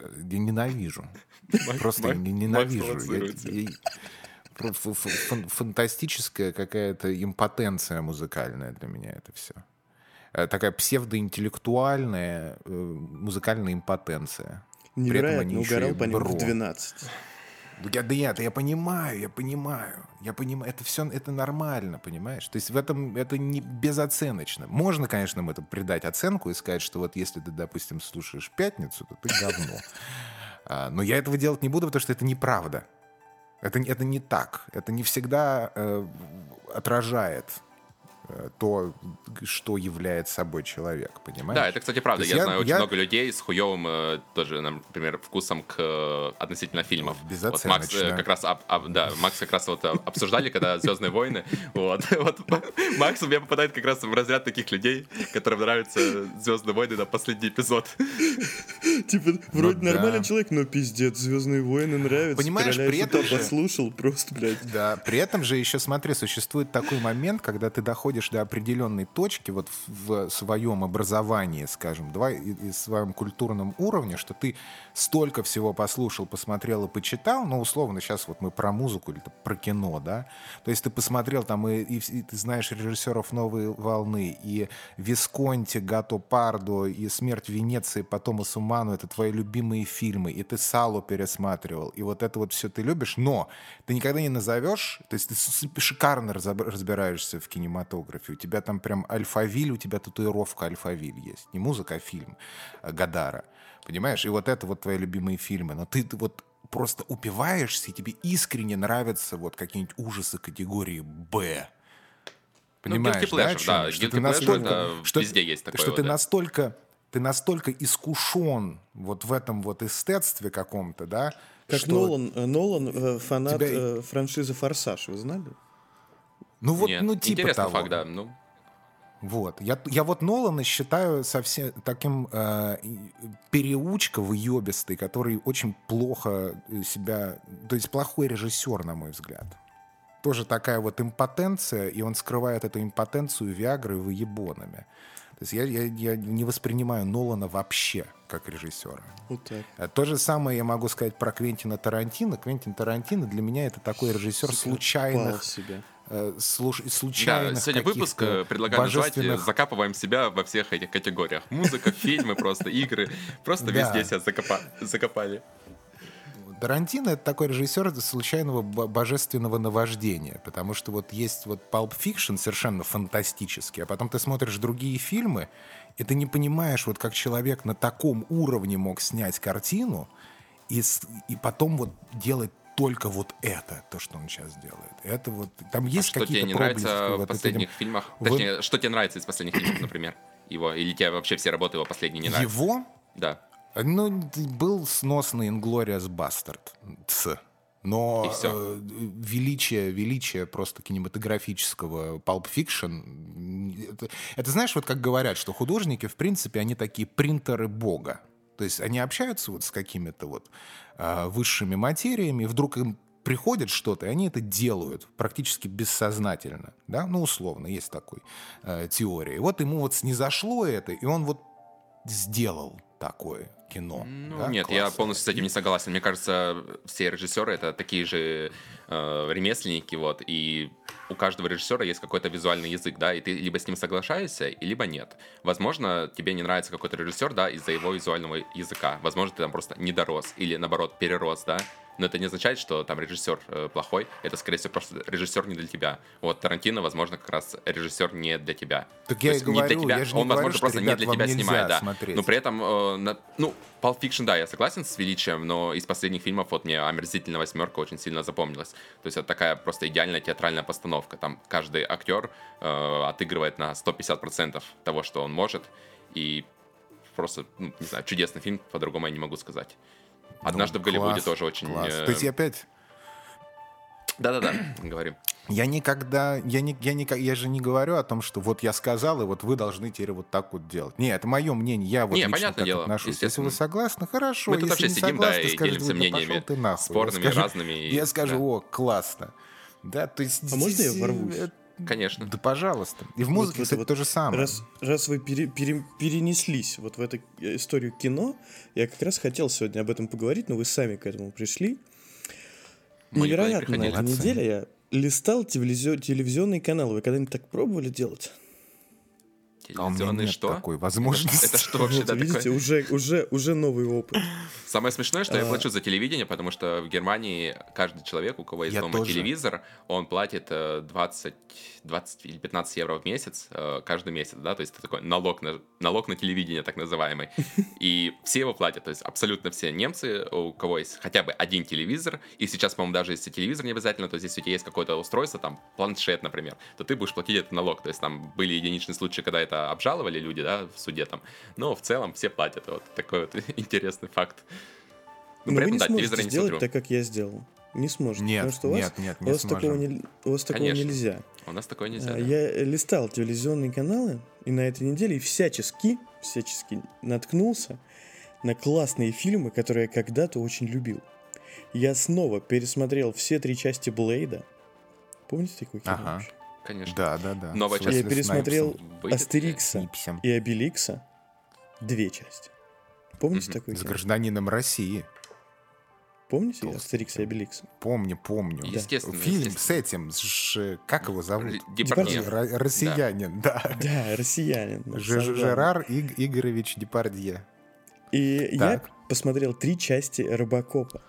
А, я ненавижу. Просто ненавижу. Фантастическая какая-то импотенция музыкальная для меня это все. Э, такая псевдоинтеллектуальная э, музыкальная импотенция. Невероятно угорал по ним в 12. Я, да нет, я понимаю, я понимаю, я понимаю, это все, это нормально, понимаешь? То есть в этом это не безоценочно. Можно, конечно, им это придать оценку и сказать, что вот если ты, допустим, слушаешь «Пятницу», то ты говно. А, но я этого делать не буду, потому что это неправда. Это, это не так. Это не всегда э, отражает то, что является собой человек, понимаешь? Да, это, кстати, правда. Я, я знаю я... очень много людей с хуевым э, тоже, например, вкусом к э, относительно фильмов. Вот Макс как раз, об, об, да, Макс как раз вот обсуждали, когда «Звездные войны», вот, вот Макс у меня попадает как раз в разряд таких людей, которым нравятся «Звездные войны» на последний эпизод. Типа, вроде ну нормальный человек, но пиздец, «Звездные войны» нравятся. Понимаешь, при этом послушал, просто, блядь. Да, при этом же еще, смотри, существует такой момент, когда ты доходишь доходишь до определенной точки вот в своем образовании, скажем, давай и, и своем культурном уровне, что ты столько всего послушал, посмотрел и почитал, ну, условно, сейчас вот мы про музыку или про кино, да, то есть ты посмотрел там и, и, и ты знаешь режиссеров «Новой волны», и Висконти, Гато Пардо, и «Смерть в Венеции» по Томасу Ману, это твои любимые фильмы, и ты Салу пересматривал, и вот это вот все ты любишь, но ты никогда не назовешь, то есть ты шикарно разбираешься в кинематографе. У тебя там прям альфавиль, у тебя татуировка альфавиль есть. Не музыка, а фильм а Гадара. Понимаешь? И вот это вот твои любимые фильмы. Но ты вот просто упиваешься, и тебе искренне нравятся вот какие-нибудь ужасы категории «Б». Ну, Понимаешь, ну, да, да, что ты настолько, что, везде есть такое. Что вот, ты да. настолько, ты настолько искушен вот в этом вот эстетстве каком-то, да, как что... Нолан, Нолан фанат тебя... франшизы «Форсаж», вы знали? Ну вот, Нет, ну типа интересный того. факт, да. Ну. Вот. Я, я вот Нолана считаю совсем таким э, переучка выебистый, который очень плохо себя... То есть плохой режиссер, на мой взгляд. Тоже такая вот импотенция, и он скрывает эту импотенцию Виагры выебонами. То есть я, я, я не воспринимаю Нолана вообще как режиссера. Вот так. То же самое я могу сказать про Квентина Тарантино. Квентин Тарантино для меня это такой режиссер случайных... Себя слуш... случайных Да, сегодня выпуск предлагаю божественных... назвать «Закапываем себя во всех этих категориях». Музыка, фильмы, просто игры. Просто везде себя закопали. Тарантино это такой режиссер случайного божественного наваждения, потому что вот есть вот Pulp Fiction совершенно фантастический, а потом ты смотришь другие фильмы, и ты не понимаешь, вот как человек на таком уровне мог снять картину, и, и потом вот делать только вот это, то, что он сейчас делает. Это вот там есть а какие-то что тебе не нравится в последних этим... фильмах? Точнее, вот... что тебе нравится из последних фильмов, например? Его или тебе вообще все работы его последние не нравятся? Его? Да. Ну, был сносный Inglorious Bastard. Ц. Но э, величие, величие просто кинематографического Pulp Fiction, это, это знаешь, вот как говорят, что художники, в принципе, они такие принтеры бога. То есть они общаются вот с какими-то вот э, высшими материями, вдруг им приходит что-то, и они это делают практически бессознательно, да, ну условно есть такой э, теория. И вот ему вот снизошло это, и он вот сделал такое кино. Ну, да, нет, классное. я полностью с этим не согласен. Мне кажется, все режиссеры это такие же э, ремесленники, вот, и у каждого режиссера есть какой-то визуальный язык, да, и ты либо с ним соглашаешься, либо нет. Возможно, тебе не нравится какой-то режиссер, да, из-за его визуального языка. Возможно, ты там просто не дорос или, наоборот, перерос, да. Но это не означает, что там режиссер э, плохой. Это, скорее всего, просто режиссер не для тебя. Вот Тарантино, возможно, как раз режиссер не для тебя. Так я и говорю, не для тебя. я же Он, не возможно, говорю, просто что, ребят, не для тебя снимает, да. Смотреть. Но при этом, э, на, ну, Pulp Fiction, да, я согласен с величием, но из последних фильмов вот мне «Омерзительная восьмерка» очень сильно запомнилась. То есть это такая просто идеальная театральная постановка. Там каждый актер э, отыгрывает на 150% того, что он может. И просто, ну, не знаю, чудесный фильм, по-другому я не могу сказать. Однажды ну, в Голливуде класс, тоже очень... Класс. Э... То есть я опять... Да-да-да, говорим. Я никогда, я, не, я, не, я же не говорю о том, что вот я сказал, и вот вы должны теперь вот так вот делать. Не, это мое мнение, я вот не, лично понятное так дело, отношусь. Если вы согласны, хорошо. Мы тут Если вообще не сидим, согласны, да, и делимся да мнениями ты нахуй. спорными, я скажу, разными. Я скажу, да. о, классно. Да, то есть... А можно я ворвусь? Э, Конечно. Да, пожалуйста. И в музыке, вот кстати, вот то же самое. Раз, раз вы пере, пере, перенеслись вот в эту историю кино, я как раз хотел сегодня об этом поговорить, но вы сами к этому пришли. Мы Невероятно, на этой неделе я листал телевизион, телевизионные каналы. Вы когда-нибудь так пробовали делать? А у меня Телевизионный нет что? такой возможности. Это что вообще Вот, да, видите, такое? уже, уже, уже новый опыт. Самое смешное, что я А. плачу за телевидение, потому что в Германии каждый человек, у кого есть Я дома тоже. телевизор, он платит э, 20, 20 или 15 евро в месяц э, каждый месяц, да, то есть это такой налог на, налог на телевидение, так называемый. И все его платят, то есть абсолютно все немцы, у кого есть хотя бы один телевизор, и сейчас, по-моему, даже если телевизор не обязательно, то есть если у тебя есть какое-то устройство, там, планшет, например, то ты будешь платить этот налог, то есть там были единичные случаи, когда это обжаловали люди, да, в суде там, но в целом все платят, вот такой вот интересный факт. Ну, Но при этом, да, телевизор не сделать смотрю. так, как я сделал. Не сможете. Нет, потому что у вас, нет, нет, у не вас такого, не, у вас такого Конечно. нельзя. У нас такое нельзя. А, да. Я листал телевизионные каналы, и на этой неделе всячески, всячески наткнулся на классные фильмы, которые я когда-то очень любил. Я снова пересмотрел все три части Блейда. Помните такой кино? Ага. вообще? Конечно. Да, да, да. Новая С часть. Я пересмотрел Выйдет? Астерикса Снипсом. и Обеликса. Две части. Помните Мгм. такой С гражданином России. Помните Толстый Астерикса и фильм. Обеликса? Помню, помню. Естественно, Фильм естественно. с этим, с как его зовут? Депардье. Депардье. Р- Россиянин, да. Да, россиянин. Ж-. Жерар Иг- Игоревич Депардье. И я Так. посмотрел три части Робокопа.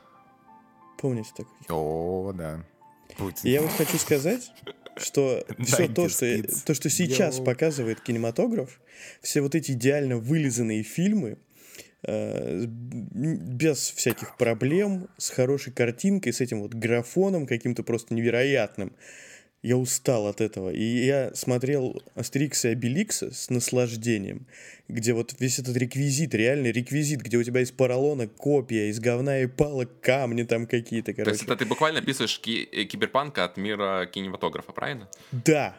Помните такой? О, да. Путин. И я вот хочу сказать, что все то что, то, что сейчас показывает кинематограф, все вот эти идеально вылизанные фильмы, без всяких проблем, с хорошей картинкой, с этим вот графоном каким-то просто невероятным, я устал от этого. И я смотрел Астерикса и Обеликса с наслаждением, где вот весь этот реквизит, реальный реквизит, где у тебя из поролона копия, из говна и палок камни там какие-то, короче. То есть это ты буквально описываешь ки- э, киберпанка от мира кинематографа, правильно? Да.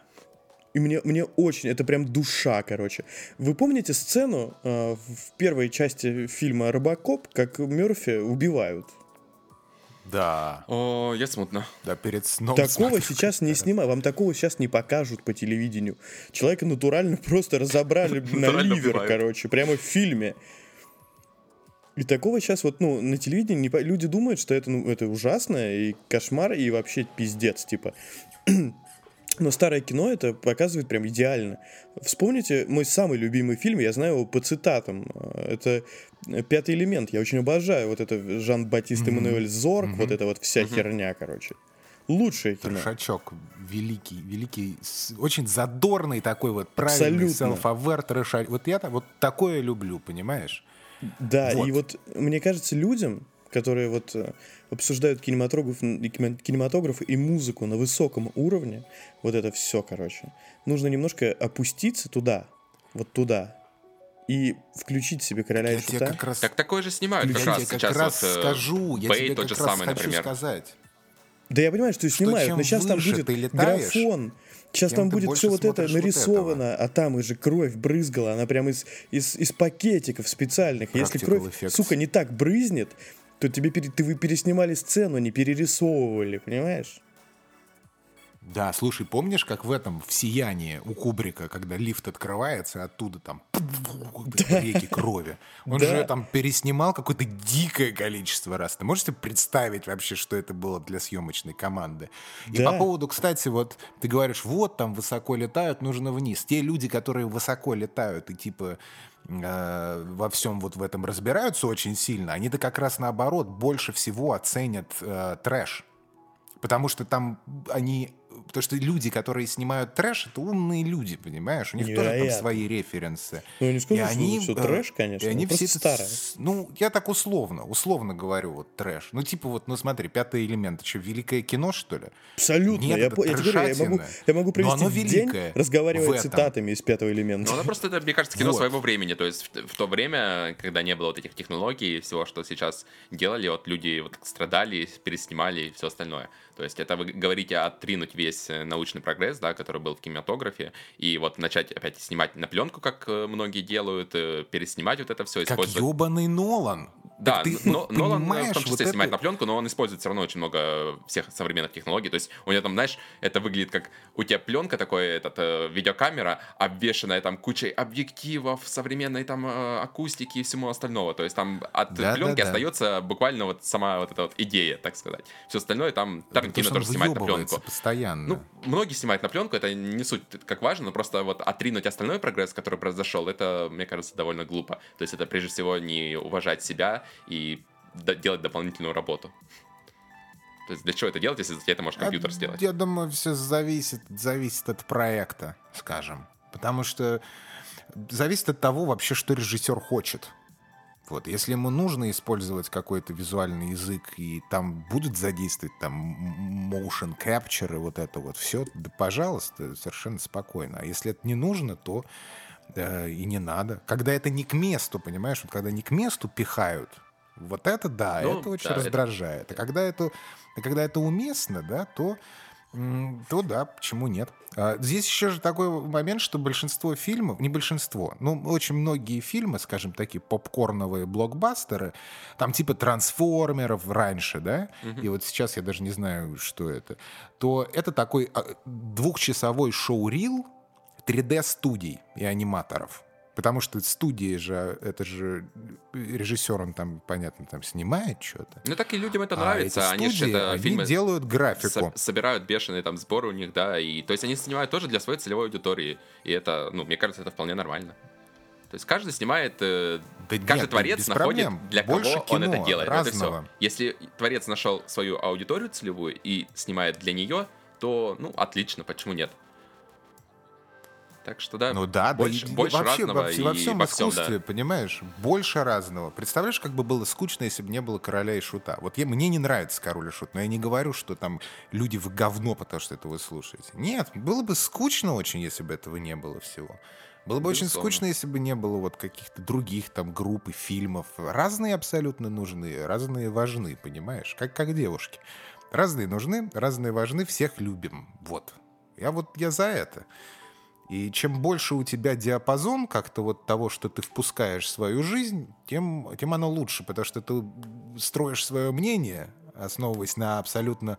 И мне, мне очень, это прям душа, короче. Вы помните сцену э, в первой части фильма «Робокоп», как Мерфи убивают? Да. О, я смутно. Да, перед сном. Такого смотрю. сейчас не снимают. Вам такого сейчас не покажут по телевидению. Человека натурально просто разобрали на ливер, короче, прямо в фильме. И такого сейчас вот, ну, на телевидении не, люди думают, что это, ну, это ужасно и кошмар, и вообще пиздец, типа. Но старое кино это показывает прям идеально. Вспомните мой самый любимый фильм, я знаю его по цитатам. Это «Пятый элемент». Я очень обожаю вот это Жан-Батист Эммануэль mm-hmm. Зорг, mm-hmm. вот эта вот вся mm-hmm. херня, короче. Лучшее кино. Трешачок великий, великий, очень задорный такой вот правильный self-aware трешач. Вот я вот такое люблю, понимаешь? Да, вот. и вот мне кажется, людям, которые вот э, обсуждают кинематограф, кинематограф и музыку на высоком уровне, вот это все, короче, нужно немножко опуститься туда, вот туда, и включить себе короля я и шута. Как раз... Так такое же снимают как раз сейчас. Как раз вот, э, скажу, я Бэй тебе тот как же раз самый, хочу например. сказать. Да я понимаю, что, что снимают, но сейчас там будет летаешь, графон, сейчас там будет все вот это нарисовано, вот а там уже кровь брызгала, она прям из, из, из пакетиков специальных. Practical Если кровь, effects. сука, не так брызнет, то тебе пере, ты вы переснимали сцену, не перерисовывали, понимаешь? Да, слушай, помнишь, как в этом, в «Сиянии» у Кубрика, когда лифт открывается, оттуда там да. реки крови. Он да. же там переснимал какое-то дикое количество раз. Ты можешь себе представить вообще, что это было для съемочной команды? И да. по поводу, кстати, вот ты говоришь, вот там высоко летают, нужно вниз. Те люди, которые высоко летают и типа э, во всем вот в этом разбираются очень сильно, они-то как раз наоборот больше всего оценят э, трэш. Потому что там они Потому что люди, которые снимают трэш, это умные люди, понимаешь? У них Невероятно. тоже там свои референсы. Ну, не скажу, и они, что трэш, конечно, и они все старые. Ну, я так условно, условно говорю, вот трэш. Ну, типа вот, ну смотри, «Пятый элемент», это что, великое кино, что ли? Абсолютно. Нет, я, это я, говорю, я, могу, я могу провести день, разговаривая цитатами из «Пятого элемента». Ну, оно просто, это, мне кажется, кино вот. своего времени. То есть в, в то время, когда не было вот этих технологий и всего, что сейчас делали, вот люди вот страдали, переснимали и все остальное. То есть это вы говорите отринуть весь э, научный прогресс, да, который был в кинематографе, и вот начать опять снимать на пленку, как э, многие делают, э, переснимать вот это все. Как использовать... ебаный Нолан. Да, ты, но, Нолан в том числе вот снимает это... на пленку, но он использует все равно очень много всех современных технологий. То есть у него там, знаешь, это выглядит как у тебя пленка такой, этот, видеокамера, обвешенная там кучей объективов, современной там акустики и всему остального. То есть там от да, пленки да, да. остается буквально вот сама вот эта вот идея, так сказать. Все остальное там Тарантино тоже снимает на пленку. постоянно. Ну, многие снимают на пленку, это не суть как важно, но просто вот отринуть остальной прогресс, который произошел, это, мне кажется, довольно глупо. То есть это прежде всего не уважать себя и делать дополнительную работу. То есть для чего это делать, если это может компьютер сделать? Я думаю, все зависит, зависит от проекта, скажем. Потому что зависит от того вообще, что режиссер хочет. Вот, если ему нужно использовать какой-то визуальный язык, и там будут задействовать там motion capture и вот это вот все, да, пожалуйста, совершенно спокойно. А если это не нужно, то да, и не надо. Когда это не к месту, понимаешь, вот когда не к месту пихают, вот это да, ну, это очень да, раздражает. Это... А когда это, а когда это уместно, да, то то да, почему нет? А, здесь еще же такой момент, что большинство фильмов, не большинство, ну, очень многие фильмы, скажем, такие попкорновые блокбастеры, там типа трансформеров раньше, да, угу. и вот сейчас я даже не знаю, что это, то это такой а, двухчасовой шоу-рил 3D-студий и аниматоров. Потому что студии же, это же режиссер, он там, понятно, там снимает что-то. Ну так и людям это а нравится. Эти студии, они это они фильмы делают графику. Со- собирают бешеные там сборы у них, да, и то есть они снимают тоже для своей целевой аудитории. И это, ну, мне кажется, это вполне нормально. То есть каждый снимает, э, да каждый нет, творец находит, проблем. для Больше кого кино, он это делает. Разного. И все. Если творец нашел свою аудиторию целевую и снимает для нее, то, ну, отлично, почему нет? Так что да, ну, да, больше, да, больше вообще, разного во, и во всем во всем, искусстве, да. понимаешь, больше разного. Представляешь, как бы было скучно, если бы не было короля и шута. Вот я, мне не нравится король и шут, но я не говорю, что там люди в говно, потому что это вы слушаете. Нет, было бы скучно очень, если бы этого не было всего. Было бы очень скучно, если бы не было вот каких-то других там групп и фильмов. Разные абсолютно нужны, разные важны, понимаешь? Как, как девушки. Разные нужны, разные важны, всех любим. Вот. Я вот, я за это. И чем больше у тебя диапазон как-то вот того, что ты впускаешь в свою жизнь, тем, тем оно лучше, потому что ты строишь свое мнение, основываясь на абсолютно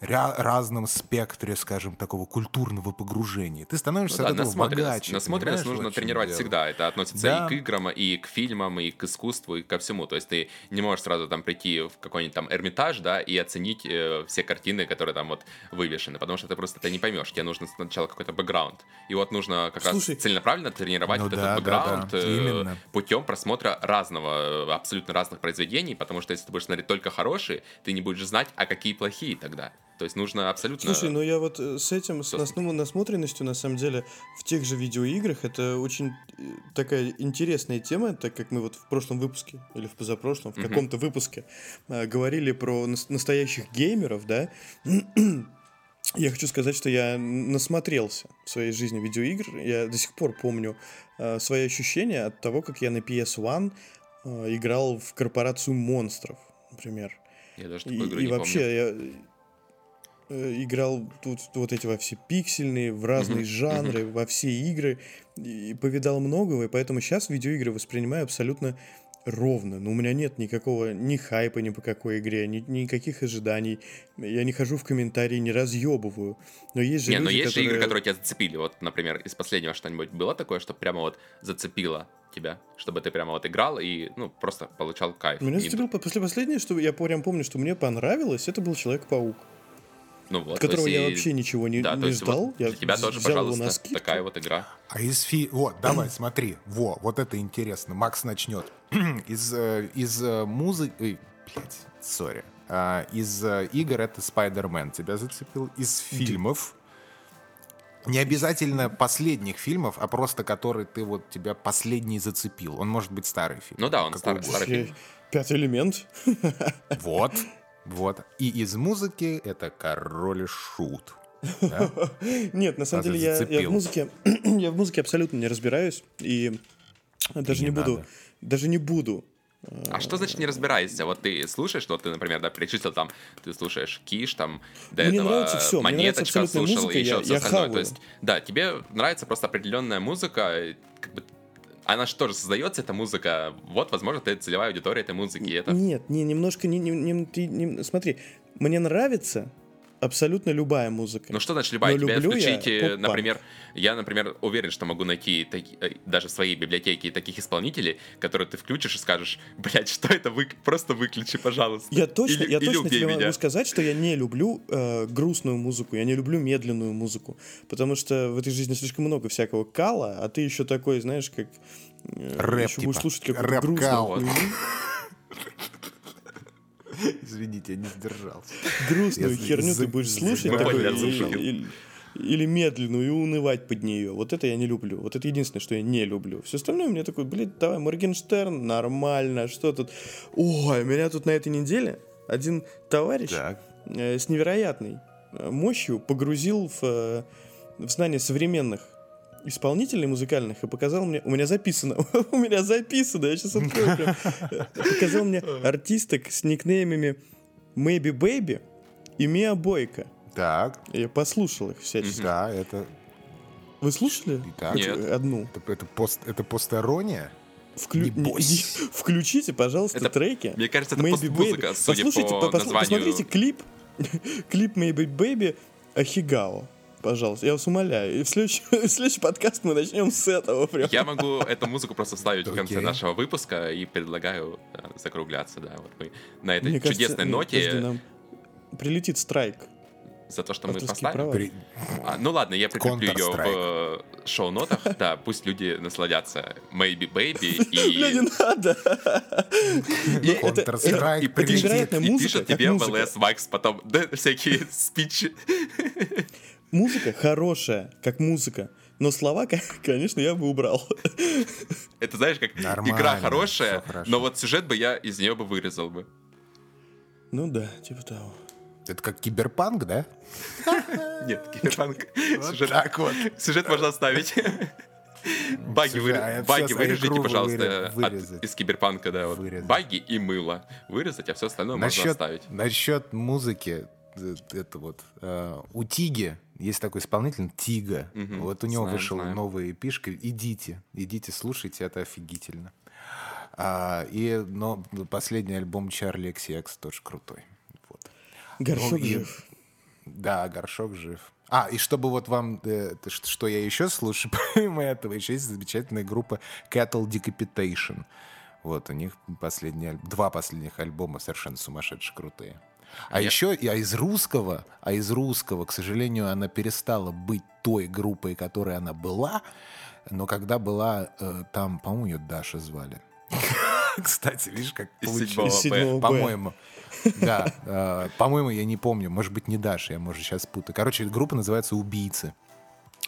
разном спектре, скажем, такого культурного погружения. Ты становишься ну, да, от этого богаче. Насмотренность нужно тренировать дело. всегда. Это относится да. и к играм, и к фильмам, и к искусству, и ко всему. То есть ты не можешь сразу там прийти в какой-нибудь там Эрмитаж, да, и оценить э, все картины, которые там вот вывешены, потому что ты просто это не поймешь. Тебе нужно сначала какой-то бэкграунд. И вот нужно как Слушай, раз целенаправленно тренировать ну, вот да, этот бэкграунд да, да. Э, путем просмотра разного, абсолютно разных произведений, потому что если ты будешь смотреть только хорошие, ты не будешь знать, а какие плохие тогда. То есть нужно абсолютно... Слушай, ну я вот э, с этим, с основной насмотренностью, на самом деле, в тех же видеоиграх, это очень э, такая интересная тема, так как мы вот в прошлом выпуске, или в позапрошлом, в mm-hmm. каком-то выпуске э, говорили про настоящих геймеров, да, я хочу сказать, что я насмотрелся в своей жизни видеоигр. Я до сих пор помню э, свои ощущения от того, как я на PS1 э, играл в корпорацию монстров, например. Я даже и, не и вообще, помню. я Э, играл тут вот эти во все пиксельные, в разные uh-huh, жанры, uh-huh. во все игры, и повидал многого, и поэтому сейчас видеоигры воспринимаю абсолютно ровно. Но у меня нет никакого ни хайпа ни по какой игре, ни, никаких ожиданий. Я не хожу в комментарии, не разъебываю. Но есть же Не, люди, но есть которые... же игры, которые тебя зацепили. Вот, например, из последнего что-нибудь было такое, что прямо вот зацепило тебя, чтобы ты прямо вот играл и, ну, просто получал кайф. Меня зацепило после последнего, что я прям помню, что мне понравилось, это был Человек-паук. Ну вот, от которого я и... вообще ничего не, да, не ждал. Вот я для тебя тоже, пожалуйста, такая вот игра. А из фи... Вот, давай, смотри. Во, вот это интересно. Макс начнет. из, э, из э, музыки... Блять, сори. А, из э, игр это Spider-Man тебя зацепил. Из фильмов... Не обязательно последних фильмов, а просто который ты вот тебя последний зацепил. Он может быть старый фильм. Ну да, он старый, старый фильм. Пятый элемент. Вот. Вот. И из музыки это король и шут. Да? Нет, на самом деле я, я в музыке я в музыке абсолютно не разбираюсь и даже не, не буду, даже не буду а что значит не разбираешься? Вот ты слушаешь, что ты, например, да, перечислил там, ты слушаешь Киш, там, до мне этого нравится все. Монеточка мне слушал, музыка, и еще я, все я остальное. Хаваю. То есть, да, тебе нравится просто определенная музыка, как бы она же тоже создается, эта музыка. Вот, возможно, ты целевая аудитория этой музыки. Это... Нет, не, немножко не, не, не, не, смотри, мне нравится абсолютно любая музыка. Ну что значит любая? Тебя включите, я например, я, например, уверен, что могу найти таки, э, даже в своей библиотеке таких исполнителей, которые ты включишь и скажешь, блядь, что это, вы... просто выключи, пожалуйста. Я точно, или, я или точно тебе меня. могу сказать, что я не люблю э, грустную музыку, я не люблю медленную музыку, потому что в этой жизни слишком много всякого кала, а ты еще такой, знаешь, как... Э, Рэп, еще типа. будешь слушать какую-то грустную Извините, я не сдержался. Грустную херню ты будешь слушать или медленную и унывать под нее. Вот это я не люблю. Вот это единственное, что я не люблю. Все остальное мне такой, блин, давай, Моргенштерн, нормально, что тут? Ой, меня тут на этой неделе один товарищ э, с невероятной э, мощью погрузил в, э, в знание современных исполнителей музыкальных и показал мне... У меня записано. у меня записано. Я сейчас открою прям. Показал мне артисток с никнеймами Maybe Baby и Мия Бойко. Так. Я послушал их всячески. Да, это... Вы слушали? Так. Нет. Одну. Это, это, пост, это посторония? Вклю... Не, включите, пожалуйста, это, треки. Мне кажется, это Maybe Baby. судя Послушайте, по, по названию... посмотрите клип. клип Maybe Baby Ахигао. Пожалуйста, я вас умоляю. И в следующий, в следующий подкаст мы начнем с этого прям. Я могу эту музыку просто ставить в конце нашего выпуска и предлагаю да, закругляться, да. Вот мы на этой Мне чудесной кажется, ноте... Подожди, нам прилетит страйк. за то, что мы поставим. При... А, ну ладно, я прикреплю ее в шоу-нотах. Да, пусть люди насладятся Maybe Baby и... не надо! Counter-Strike. И пишет тебе в ЛС Макс потом всякие спичи. Музыка хорошая, как музыка. Но слова, конечно, я бы убрал. Это знаешь, как игра хорошая, но вот сюжет бы я из нее бы вырезал бы. Ну да, типа того. Это как киберпанк, да? Нет, киберпанк. Сюжет, так вот. Сюжет можно оставить. Баги, вы, а баги вырежите, пожалуйста, от, из киберпанка, да. Вот. Баги и мыло вырезать, а все остальное насчет, можно оставить. Насчет музыки, э, это вот, э, у Тиги есть такой исполнитель Тига. Угу, вот у него знаем, вышел знаем. новая эпишка. Идите, идите, слушайте, это офигительно. А, и, но последний альбом Чарли XX тоже крутой. Горшок ну, жив. Да, горшок жив. А, и чтобы вот вам, э, что я еще слушаю, помимо этого, еще есть замечательная группа Cattle Decapitation. Вот, у них последние, два последних альбома совершенно сумасшедшие, крутые. А Нет. еще, а из русского, а из русского, к сожалению, она перестала быть той группой, которой она была, но когда была, э, там, по-моему, ее Даша звали. Кстати, видишь, как получилось. По-моему. Да, э, по-моему, я не помню. Может быть, не Даша, я, может, сейчас путаю. Короче, группа называется «Убийцы».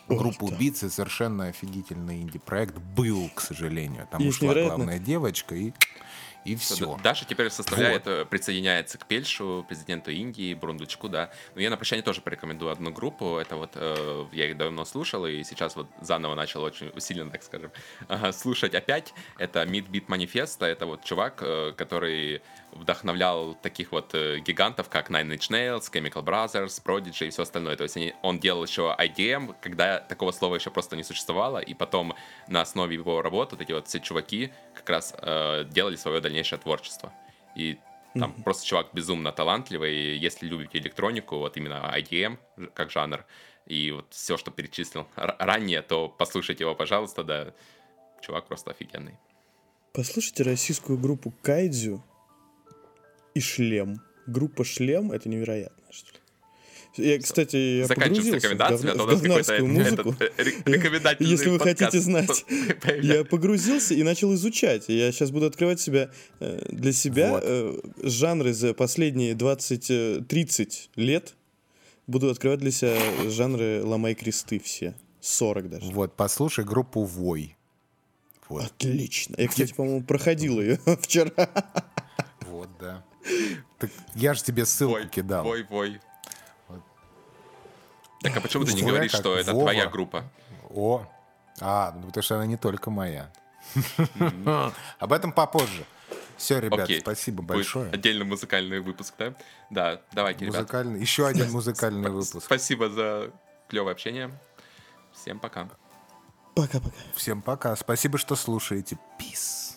Группа «Убийцы» совершенно офигительный инди-проект. Был, к сожалению. Там ушла главная девочка и и все. Даша теперь составляет, вот. Э, присоединяется к Пельшу, президенту Индии, Брундучку, да. Но я на прощание тоже порекомендую одну группу. Это вот, э, я их давно слушал, и сейчас вот заново начал очень усиленно, так скажем, э, слушать опять. Это Meat Beat Manifesto. Это вот чувак, э, который вдохновлял таких вот э, гигантов, как Nine Inch Nails, Chemical Brothers, Prodigy и все остальное. То есть они, он делал еще IDM, когда такого слова еще просто не существовало, и потом на основе его работы вот эти вот все чуваки как раз э, делали свое дальнейшее творчество. И там mm-hmm. просто чувак безумно талантливый, и если любите электронику, вот именно IDM как жанр, и вот все, что перечислил ранее, то послушайте его, пожалуйста, да, чувак просто офигенный. Послушайте российскую группу Кайдзю, и шлем. Группа шлем это невероятно, что ли. Я, кстати, я погрузился в, гов... в говнарскую музыку. Этот, Если вы хотите знать. я погрузился и начал изучать. Я сейчас буду открывать себя э, для себя вот. э, жанры за последние 20-30 лет. Буду открывать для себя жанры «Ломай кресты» все. 40 даже. Вот, послушай группу «Вой». Вот. Отлично. Я, кстати, по-моему, проходил ее вчера. Вот, да. Так я же тебе ссылку кидал. Вой, вой. Вот. Так а почему ты не говоришь, что это Вова. твоя группа? О, а, ну потому что она не только моя. Об этом попозже. Все, ребят, Окей. спасибо большое. Будет отдельный музыкальный выпуск, да? Да, давайте, музыкальный, ребят. Еще один музыкальный выпуск. Спасибо за клевое общение. Всем пока. Пока-пока. Всем пока. Спасибо, что слушаете. Peace.